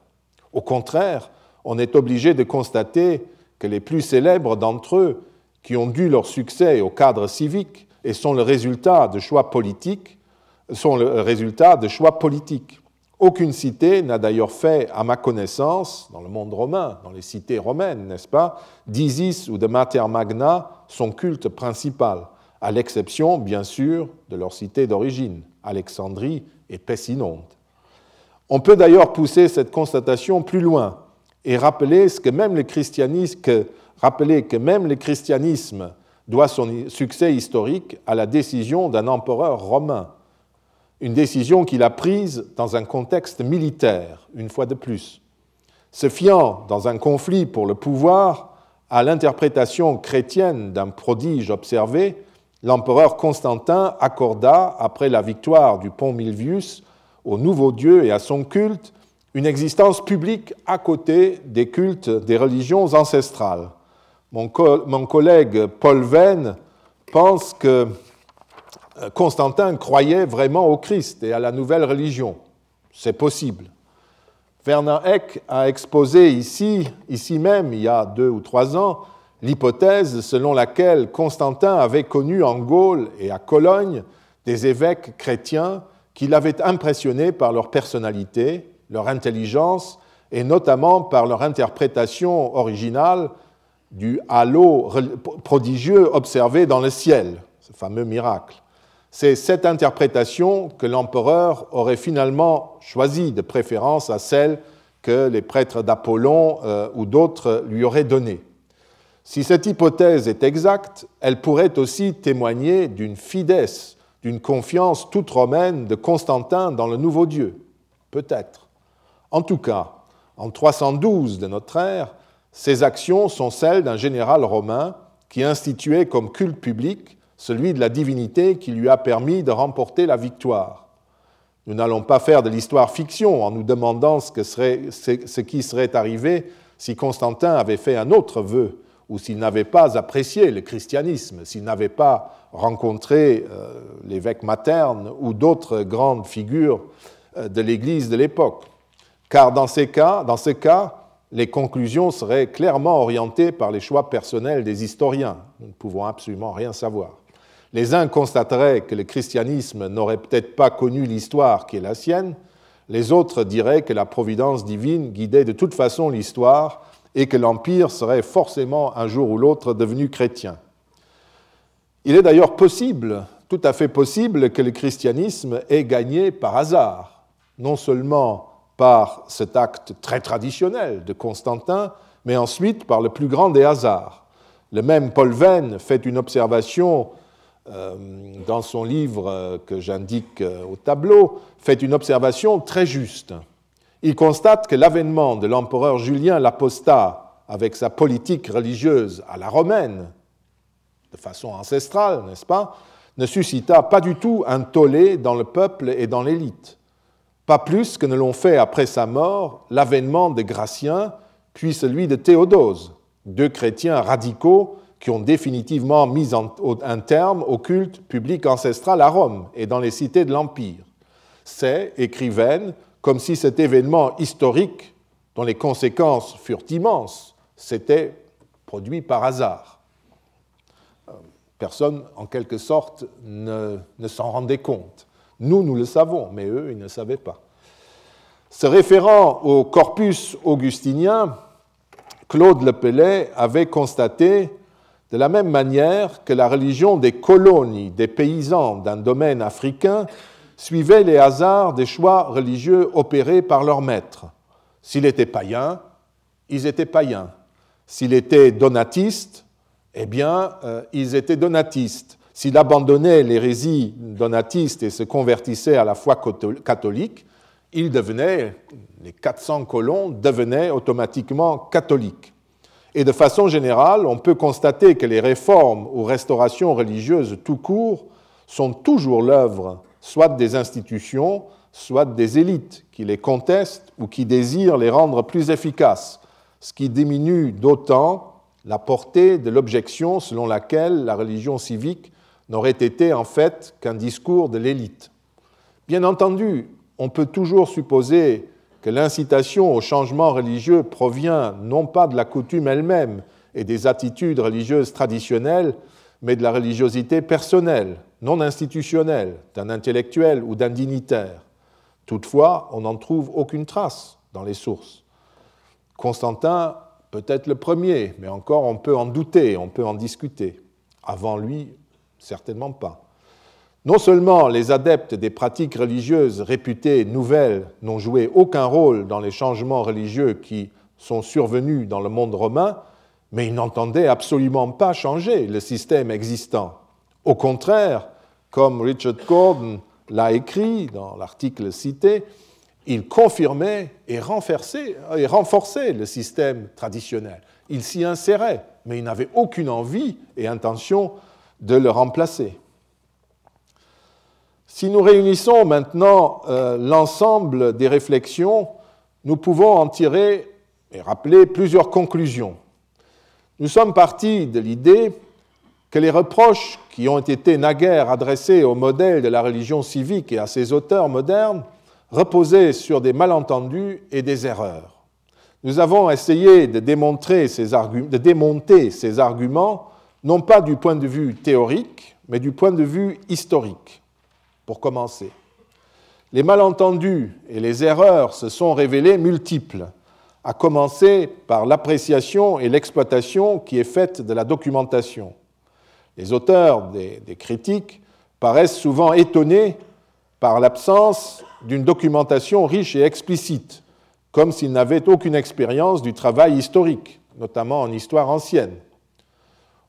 Au contraire, on est obligé de constater que les plus célèbres d'entre eux, qui ont dû leur succès au cadre civique et sont le résultat de choix politiques, sont le résultat de choix politiques. Aucune cité n'a d'ailleurs fait, à ma connaissance, dans le monde romain, dans les cités romaines, n'est-ce pas, d'Isis ou de Mater Magna son culte principal, à l'exception, bien sûr, de leur cité d'origine, Alexandrie et Pessinonte. On peut d'ailleurs pousser cette constatation plus loin et rappeler que même le christianisme doit son succès historique à la décision d'un empereur romain, une décision qu'il a prise dans un contexte militaire, une fois de plus. Se fiant dans un conflit pour le pouvoir à l'interprétation chrétienne d'un prodige observé, l'empereur Constantin accorda, après la victoire du pont Milvius, au nouveau Dieu et à son culte, une existence publique à côté des cultes des religions ancestrales. Mon, collègue Paul Venn pense que Constantin croyait vraiment au Christ et à la nouvelle religion. C'est possible. Werner Eck a exposé ici, ici même, il y a deux ou trois ans, l'hypothèse selon laquelle Constantin avait connu en Gaule et à Cologne des évêques chrétiens qui l'avaient impressionné par leur personnalité, leur intelligence et notamment par leur interprétation originale du halo prodigieux observé dans le ciel, ce fameux miracle. C'est cette interprétation que l'empereur aurait finalement choisi de préférence à celle que les prêtres d'Apollon euh, ou d'autres lui auraient donnée. Si cette hypothèse est exacte, elle pourrait aussi témoigner d'une fidesse, d'une confiance toute romaine de Constantin dans le nouveau Dieu. Peut-être. En tout cas, en 312 de notre ère, ces actions sont celles d'un général romain qui instituait comme culte public celui de la divinité qui lui a permis de remporter la victoire. Nous n'allons pas faire de l'histoire fiction en nous demandant ce, qui serait arrivé si Constantin avait fait un autre vœu ou s'il n'avait pas apprécié le christianisme, s'il n'avait pas rencontré euh, l'évêque materne ou d'autres grandes figures euh, de l'Église de l'époque. Car dans ces cas, dans ce cas, les conclusions seraient clairement orientées par les choix personnels des historiens. Nous ne pouvons absolument rien savoir. Les uns constateraient que le christianisme n'aurait peut-être pas connu l'histoire qui est la sienne, les autres diraient que la providence divine guidait de toute façon l'histoire et que l'Empire serait forcément un jour ou l'autre devenu chrétien. Il est d'ailleurs possible, tout à fait possible, que le christianisme ait gagné par hasard, non seulement par cet acte très traditionnel de Constantin, mais ensuite par le plus grand des hasards. Le même Paul Venn fait une observation dans son livre euh, que j'indique euh, au tableau, fait une observation très juste. Il constate que l'avènement de l'empereur Julien l'Apostat, avec sa politique religieuse à la romaine, de façon ancestrale, n'est-ce pas, ne suscita pas du tout un tollé dans le peuple et dans l'élite. Pas plus que ne l'ont fait après sa mort l'avènement de Gratien, puis celui de Théodose, deux chrétiens radicaux qui ont définitivement mis un terme au culte public ancestral à Rome et dans les cités de l'Empire. C'est, écrivaine, comme si cet événement historique, dont les conséquences furent immenses, s'était produit par hasard. Euh, personne, en quelque sorte, ne, s'en rendait compte. Nous, nous le savons, mais eux, ils ne savaient pas. Se référant au corpus augustinien, Claude Lepellet avait constaté de la même manière que la religion des colonies, des paysans d'un domaine africain, suivait les hasards des choix religieux opérés par leurs maîtres. S'il était païen, ils étaient païens. S'il était donatiste, eh bien, euh, ils étaient donatistes. S'il abandonnait l'hérésie donatiste et se convertissait à la foi catholique, il devenait, les 400 colons devenaient automatiquement catholiques. Et de façon générale, on peut constater que les réformes ou restaurations religieuses tout court sont toujours l'œuvre soit des institutions, soit des élites qui les contestent ou qui désirent les rendre plus efficaces, ce qui diminue d'autant la portée de l'objection selon laquelle la religion civique n'aurait été en fait qu'un discours de l'élite. Bien entendu, on peut toujours supposer que l'incitation au changement religieux provient non pas de la coutume elle-même et des attitudes religieuses traditionnelles, mais de la religiosité personnelle, non institutionnelle, d'un intellectuel ou d'un dignitaire. Toutefois, on n'en trouve aucune trace dans les sources. Constantin peut être le premier, mais encore on peut en douter, on peut en discuter. Avant lui, certainement pas. Non seulement les adeptes des pratiques religieuses réputées nouvelles n'ont joué aucun rôle dans les changements religieux qui sont survenus dans le monde romain, mais ils n'entendaient absolument pas changer le système existant. Au contraire, comme Richard Gordon l'a écrit dans l'article cité, il confirmait et renforçait, et renforçait le système traditionnel. Il s'y insérait, mais il n'avait aucune envie et intention de le remplacer. Si nous réunissons maintenant euh, l'ensemble des réflexions, nous pouvons en tirer et rappeler plusieurs conclusions. Nous sommes partis de l'idée que les reproches qui ont été naguère adressés au modèle de la religion civique et à ses auteurs modernes reposaient sur des malentendus et des erreurs. Nous avons essayé de, démontrer ces de démonter ces arguments, non pas du point de vue théorique, mais du point de vue historique commencer. Les malentendus et les erreurs se sont révélés multiples, à commencer par l'appréciation et l'exploitation qui est faite de la documentation. Les auteurs des, critiques paraissent souvent étonnés par l'absence d'une documentation riche et explicite, comme s'ils n'avaient aucune expérience du travail historique, notamment en histoire ancienne.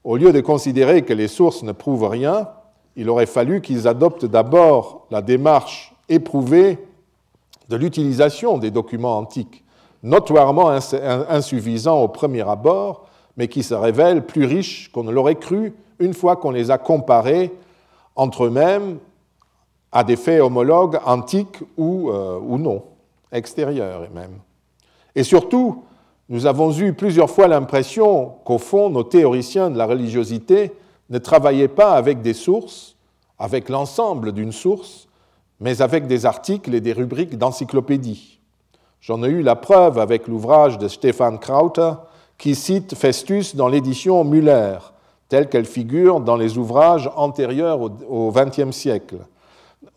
Au lieu de considérer que les sources ne prouvent rien, il aurait fallu qu'ils adoptent d'abord la démarche éprouvée de l'utilisation des documents antiques, notoirement insuffisants au premier abord, mais qui se révèlent plus riches qu'on ne l'aurait cru une fois qu'on les a comparés entre eux-mêmes à des faits homologues antiques ou, euh, non, extérieurs même. Et surtout, nous avons eu plusieurs fois l'impression qu'au fond, nos théoriciens de la religiosité ne travaillait pas avec des sources, avec l'ensemble d'une source, mais avec des articles et des rubriques d'encyclopédie. J'en ai eu la preuve avec l'ouvrage de Stefan Krauter qui cite Festus dans l'édition Müller, telle qu'elle figure dans les ouvrages antérieurs au XXe siècle,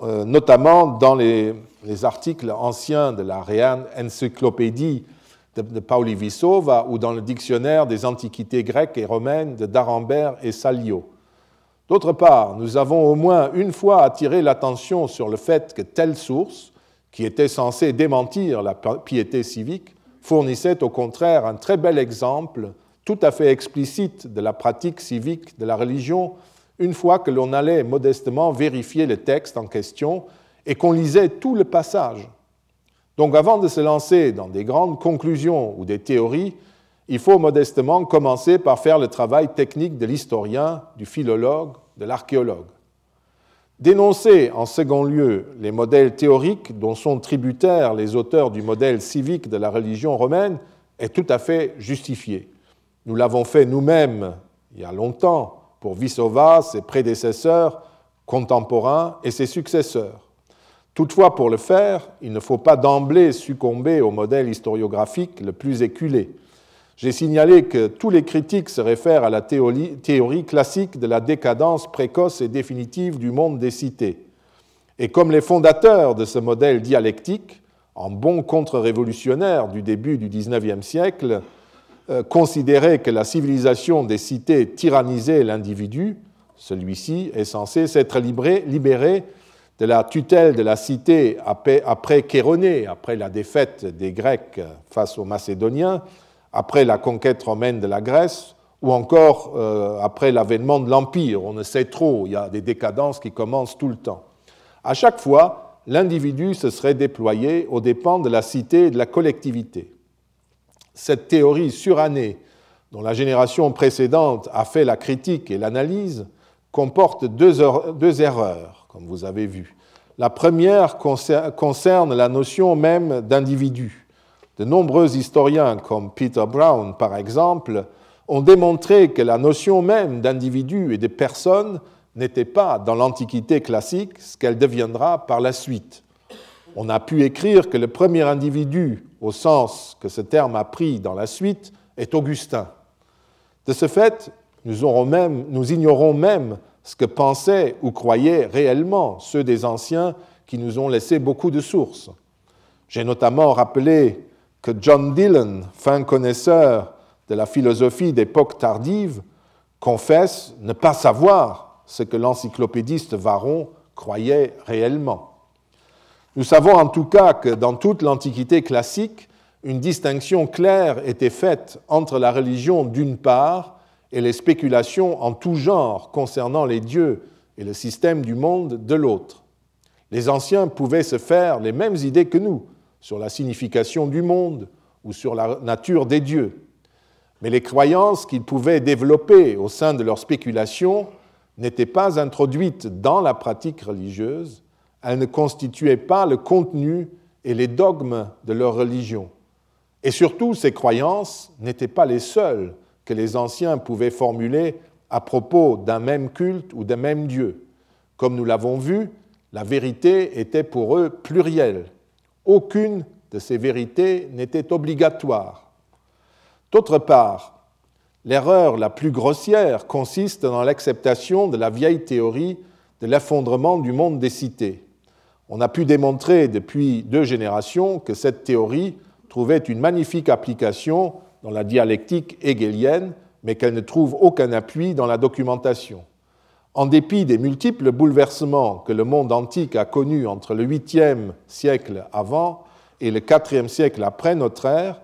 euh, notamment dans les, articles anciens de la Reine Encyclopédie de, Pauli Visova ou dans le dictionnaire des antiquités grecques et romaines de D'Arambert et Salio. D'autre part, nous avons au moins une fois attiré l'attention sur le fait que telle source, qui était censée démentir la piété civique, fournissait au contraire un très bel exemple tout à fait explicite de la pratique civique de la religion une fois que l'on allait modestement vérifier le texte en question et qu'on lisait tout le passage donc avant de se lancer dans des grandes conclusions ou des théories, il faut modestement commencer par faire le travail technique de l'historien, du philologue, de l'archéologue. Dénoncer en second lieu les modèles théoriques dont sont tributaires les auteurs du modèle civique de la religion romaine est tout à fait justifié. Nous l'avons fait nous-mêmes il y a longtemps pour Vissova, ses prédécesseurs, contemporains et ses successeurs. Toutefois, pour le faire, il ne faut pas d'emblée succomber au modèle historiographique le plus éculé. J'ai signalé que tous les critiques se réfèrent à la théorie, classique de la décadence précoce et définitive du monde des cités. Et comme les fondateurs de ce modèle dialectique, en bons contre-révolutionnaires du début du XIXe siècle, euh, considéraient que la civilisation des cités tyrannisait l'individu, celui-ci est censé s'être libéré de la tutelle de la cité après Chéronée, après la défaite des Grecs face aux Macédoniens, après la conquête romaine de la Grèce, ou encore euh, après l'avènement de l'Empire. On ne sait trop, il y a des décadences qui commencent tout le temps. À chaque fois, l'individu se serait déployé aux dépens de la cité et de la collectivité. Cette théorie surannée dont la génération précédente a fait la critique et l'analyse, comporte deux, erreurs, comme vous avez vu. La première concerne la notion même d'individu. De nombreux historiens, comme Peter Brown par exemple, ont démontré que la notion même d'individu et de personne n'était pas dans l'Antiquité classique ce qu'elle deviendra par la suite. On a pu écrire que le premier individu, au sens que ce terme a pris dans la suite, est Augustin. De ce fait, nous, ignorons même ce que pensaient ou croyaient réellement ceux des anciens qui nous ont laissé beaucoup de sources. J'ai notamment rappelé que John Dillon, fin connaisseur de la philosophie d'époque tardive, confesse ne pas savoir ce que l'encyclopédiste Varron croyait réellement. Nous savons en tout cas que dans toute l'Antiquité classique, une distinction claire était faite entre la religion d'une part et les spéculations en tout genre concernant les dieux et le système du monde de l'autre. Les anciens pouvaient se faire les mêmes idées que nous sur la signification du monde ou sur la nature des dieux. Mais les croyances qu'ils pouvaient développer au sein de leurs spéculations n'étaient pas introduites dans la pratique religieuse, elles ne constituaient pas le contenu et les dogmes de leur religion. Et surtout, ces croyances n'étaient pas les seules que les anciens pouvaient formuler à propos d'un même culte ou d'un même Dieu. Comme nous l'avons vu, la vérité était pour eux plurielle. Aucune de ces vérités n'était obligatoire. D'autre part, l'erreur la plus grossière consiste dans l'acceptation de la vieille théorie de l'effondrement du monde des cités. On a pu démontrer depuis deux générations que cette théorie trouvait une magnifique application dans la dialectique hegelienne, mais qu'elle ne trouve aucun appui dans la documentation. En dépit des multiples bouleversements que le monde antique a connus entre le 8e siècle avant et le 4e siècle après notre ère,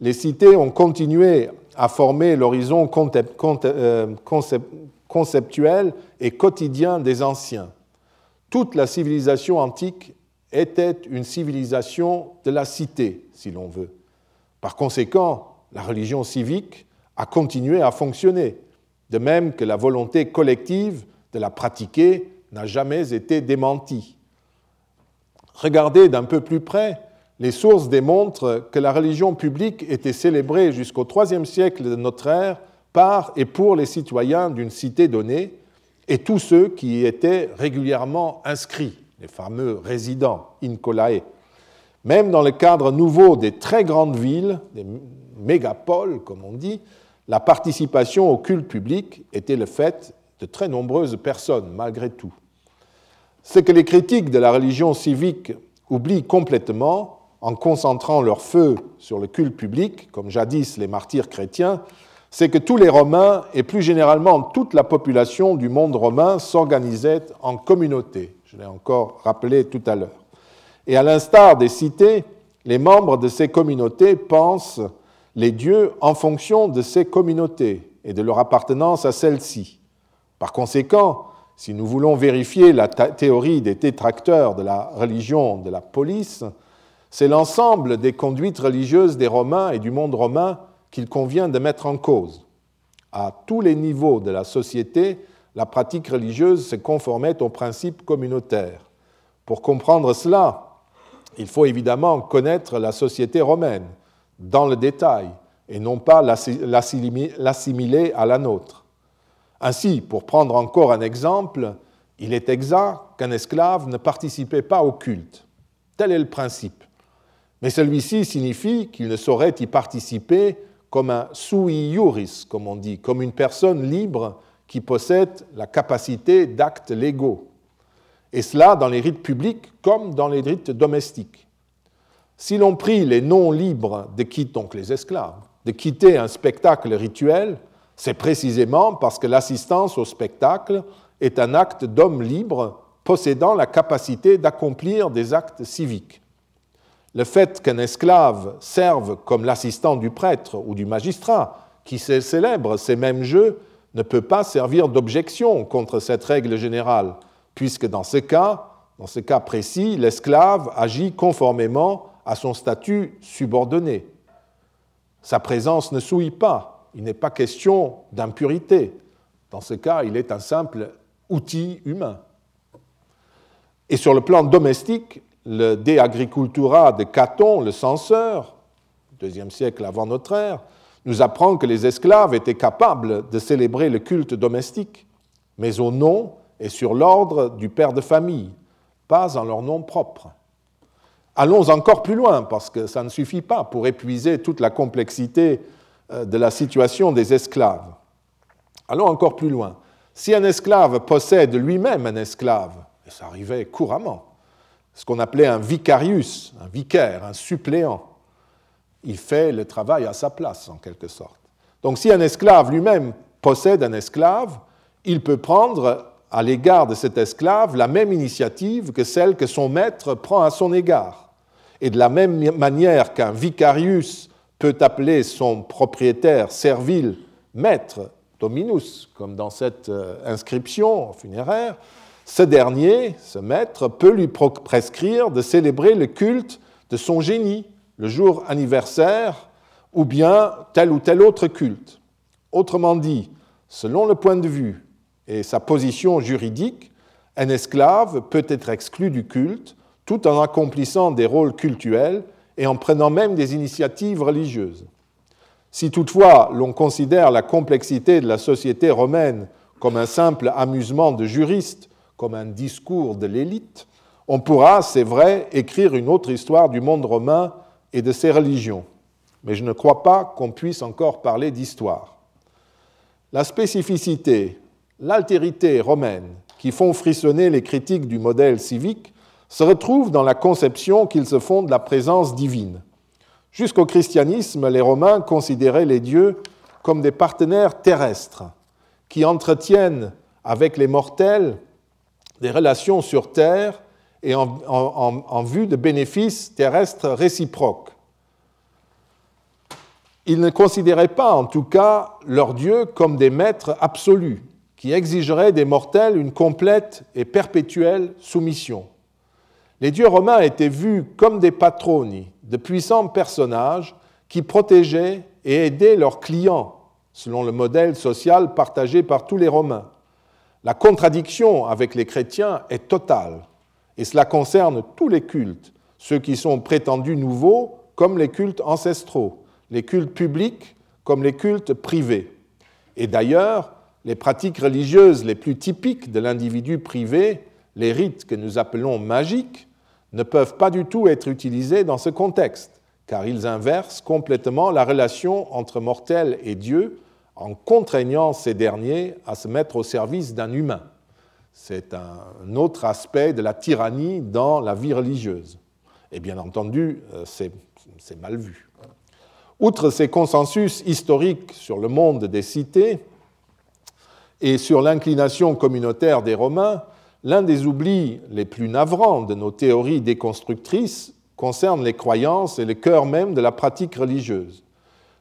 les cités ont continué à former l'horizon euh, conceptuel et quotidien des anciens. Toute la civilisation antique était une civilisation de la cité, si l'on veut. Par conséquent, la religion civique a continué à fonctionner, de même que la volonté collective de la pratiquer n'a jamais été démentie. Regardez d'un peu plus près, les sources démontrent que la religion publique était célébrée jusqu'au IIIe siècle de notre ère par et pour les citoyens d'une cité donnée et tous ceux qui y étaient régulièrement inscrits, les fameux résidents, incolae. Même dans le cadre nouveau des très grandes villes, des mégapole, comme on dit, la participation au culte public était le fait de très nombreuses personnes, malgré tout. Ce que les critiques de la religion civique oublient complètement, en concentrant leur feu sur le culte public, comme jadis les martyrs chrétiens, c'est que tous les Romains, et plus généralement toute la population du monde romain, s'organisaient en communautés. Je l'ai encore rappelé tout à l'heure. Et à l'instar des cités, les membres de ces communautés pensent les dieux en fonction de ces communautés et de leur appartenance à celles-ci. Par conséquent, si nous voulons vérifier la théorie des détracteurs de la religion de la police, c'est l'ensemble des conduites religieuses des Romains et du monde romain qu'il convient de mettre en cause. À tous les niveaux de la société, la pratique religieuse se conformait aux principes communautaires. Pour comprendre cela, il faut évidemment connaître la société romaine, dans le détail et non pas l'assimiler à la nôtre. Ainsi, pour prendre encore un exemple, il est exact qu'un esclave ne participait pas au culte. Tel est le principe. Mais celui-ci signifie qu'il ne saurait y participer comme un sui iuris, comme on dit, comme une personne libre qui possède la capacité d'actes légaux. Et cela dans les rites publics comme dans les rites domestiques. Si l'on prie les non libres de quitter, donc les esclaves, de quitter un spectacle rituel, c'est précisément parce que l'assistance au spectacle est un acte d'homme libre possédant la capacité d'accomplir des actes civiques. Le fait qu'un esclave serve comme l'assistant du prêtre ou du magistrat qui célèbre ces mêmes jeux ne peut pas servir d'objection contre cette règle générale, puisque dans ce cas, précis, l'esclave agit conformément à son statut subordonné. Sa présence ne souille pas, Il n'est pas question d'impurité. Dans ce cas, il est un simple outil humain. Et sur le plan domestique, le De Agricultura de Caton, le censeur, deuxième siècle avant notre ère, nous apprend que les esclaves étaient capables de célébrer le culte domestique, mais au nom et sur l'ordre du père de famille, pas en leur nom propre. Allons encore plus loin, parce que ça ne suffit pas pour épuiser toute la complexité euh, de la situation des esclaves. Allons encore plus loin. Si un esclave possède lui-même un esclave, et ça arrivait couramment, ce qu'on appelait un vicarius, un vicaire, un suppléant, il fait le travail à sa place, en quelque sorte. Donc si un esclave lui-même possède un esclave, il peut prendre à l'égard de cet esclave la même initiative que celle que son maître prend à son égard. Et de la même manière qu'un vicarius peut appeler son propriétaire servile maître, dominus, comme dans cette euh, inscription funéraire, ce dernier, ce maître, peut lui prescrire de célébrer le culte de son génie, le jour anniversaire, ou bien tel ou tel autre culte. Autrement dit, selon le point de vue et sa position juridique, un esclave peut être exclu du culte tout en accomplissant des rôles cultuels et en prenant même des initiatives religieuses. Si toutefois l'on considère la complexité de la société romaine comme un simple amusement de juristes, comme un discours de l'élite, on pourra, c'est vrai, écrire une autre histoire du monde romain et de ses religions. Mais je ne crois pas qu'on puisse encore parler d'histoire. La spécificité, l'altérité romaine qui font frissonner les critiques du modèle civique se retrouve dans la conception qu'ils se font de la présence divine. Jusqu'au christianisme, les Romains considéraient les dieux comme des partenaires terrestres qui entretiennent avec les mortels des relations sur Terre et en, vue de bénéfices terrestres réciproques. Ils ne considéraient pas, en tout cas, leurs dieux comme des maîtres absolus qui exigeraient des mortels une complète et perpétuelle soumission. Les dieux romains étaient vus comme des patroni, de puissants personnages qui protégeaient et aidaient leurs clients, selon le modèle social partagé par tous les Romains. La contradiction avec les chrétiens est totale, et cela concerne tous les cultes, ceux qui sont prétendus nouveaux comme les cultes ancestraux, les cultes publics comme les cultes privés. Et d'ailleurs, les pratiques religieuses les plus typiques de l'individu privé, les rites que nous appelons magiques, ne peuvent pas du tout être utilisés dans ce contexte, car ils inversent complètement la relation entre mortel et Dieu en contraignant ces derniers à se mettre au service d'un humain. C'est un autre aspect de la tyrannie dans la vie religieuse. Et bien entendu, euh, c'est mal vu. Outre ces consensus historiques sur le monde des cités et sur l'inclination communautaire des Romains, L'un des oublis les plus navrants de nos théories déconstructrices concerne les croyances et le cœur même de la pratique religieuse.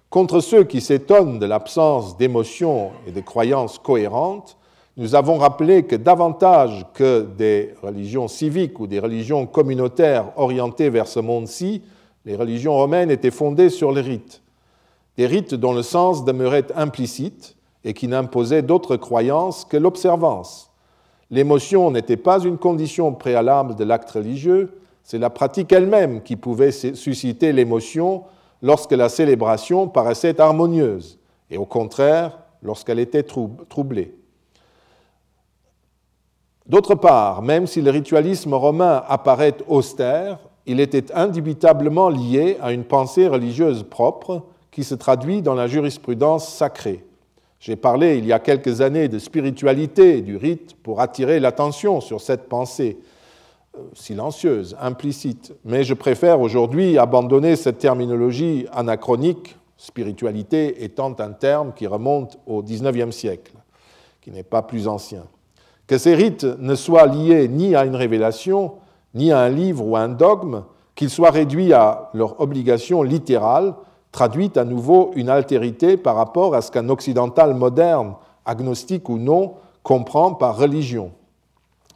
Contre ceux qui s'étonnent de l'absence d'émotions et de croyances cohérentes, nous avons rappelé que davantage que des religions civiques ou des religions communautaires orientées vers ce monde-ci, les religions romaines étaient fondées sur les rites. Des rites dont le sens demeurait implicite et qui n'imposaient d'autres croyances que l'observance L'émotion n'était pas une condition préalable de l'acte religieux, c'est la pratique elle-même qui pouvait susciter l'émotion lorsque la célébration paraissait harmonieuse, et au contraire lorsqu'elle était troublée. D'autre part, même si le ritualisme romain apparaît austère, il était indubitablement lié à une pensée religieuse propre qui se traduit dans la jurisprudence sacrée. J'ai parlé il y a quelques années de spiritualité du rite pour attirer l'attention sur cette pensée euh, silencieuse, implicite, mais je préfère aujourd'hui abandonner cette terminologie anachronique, spiritualité étant un terme qui remonte au XIXe siècle, qui n'est pas plus ancien. Que ces rites ne soient liés ni à une révélation, ni à un livre ou à un dogme, qu'ils soient réduits à leur obligation littérale, traduit à nouveau une altérité par rapport à ce qu'un occidental moderne, agnostique ou non, comprend par religion.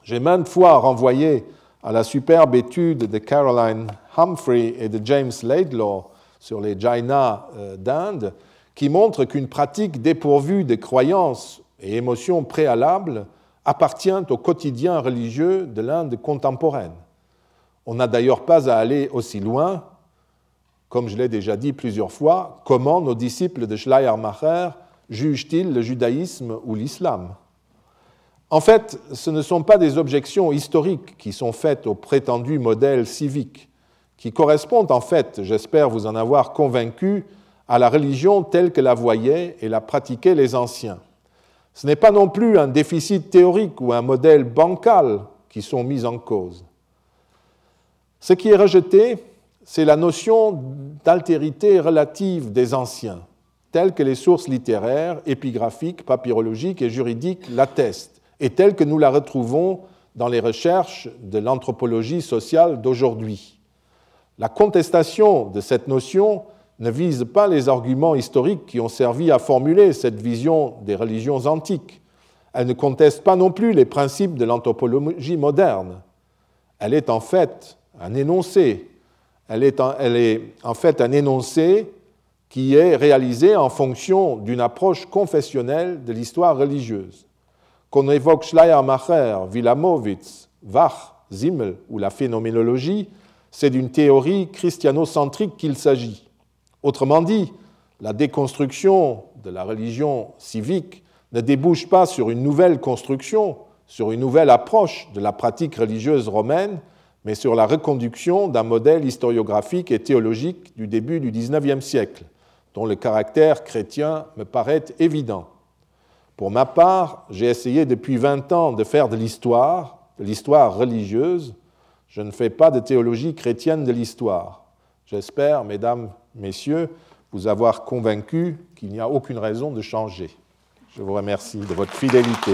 J'ai maintes fois renvoyé à la superbe étude de Caroline Humphrey et de James Laidlaw sur les Jaina euh, d'Inde, qui montre qu'une pratique dépourvue de croyances et émotions préalables appartient au quotidien religieux de l'Inde contemporaine. On n'a d'ailleurs pas à aller aussi loin, comme je l'ai déjà dit plusieurs fois, comment nos disciples de Schleiermacher jugent-ils le judaïsme ou l'islam? En fait, ce ne sont pas des objections historiques qui sont faites au prétendu modèle civique, qui correspondent en fait, j'espère vous en avoir convaincu, à la religion telle que la voyaient et la pratiquaient les anciens. Ce n'est pas non plus un déficit théorique ou un modèle bancal qui sont mis en cause. Ce qui est rejeté, c'est la notion d'altérité relative des anciens, telle que les sources littéraires, épigraphiques, papyrologiques et juridiques l'attestent, et telle que nous la retrouvons dans les recherches de l'anthropologie sociale d'aujourd'hui. La contestation de cette notion ne vise pas les arguments historiques qui ont servi à formuler cette vision des religions antiques. Elle ne conteste pas non plus les principes de l'anthropologie moderne. Elle est en fait un énoncé. Elle est en, fait un énoncé qui est réalisé en fonction d'une approche confessionnelle de l'histoire religieuse. Qu'on évoque Schleiermacher, Wilamowitz, Wach, Zimmel ou la phénoménologie, c'est d'une théorie christianocentrique qu'il s'agit. Autrement dit, la déconstruction de la religion civique ne débouche pas sur une nouvelle construction, sur une nouvelle approche de la pratique religieuse romaine, mais sur la reconduction d'un modèle historiographique et théologique du début du XIXe siècle, dont le caractère chrétien me paraît évident. Pour ma part, j'ai essayé depuis 20 ans de faire de l'histoire, de l'histoire religieuse. Je ne fais pas de théologie chrétienne de l'histoire. J'espère, mesdames messieurs, vous avoir convaincu qu'il n'y a aucune raison de changer. Je vous remercie de votre fidélité.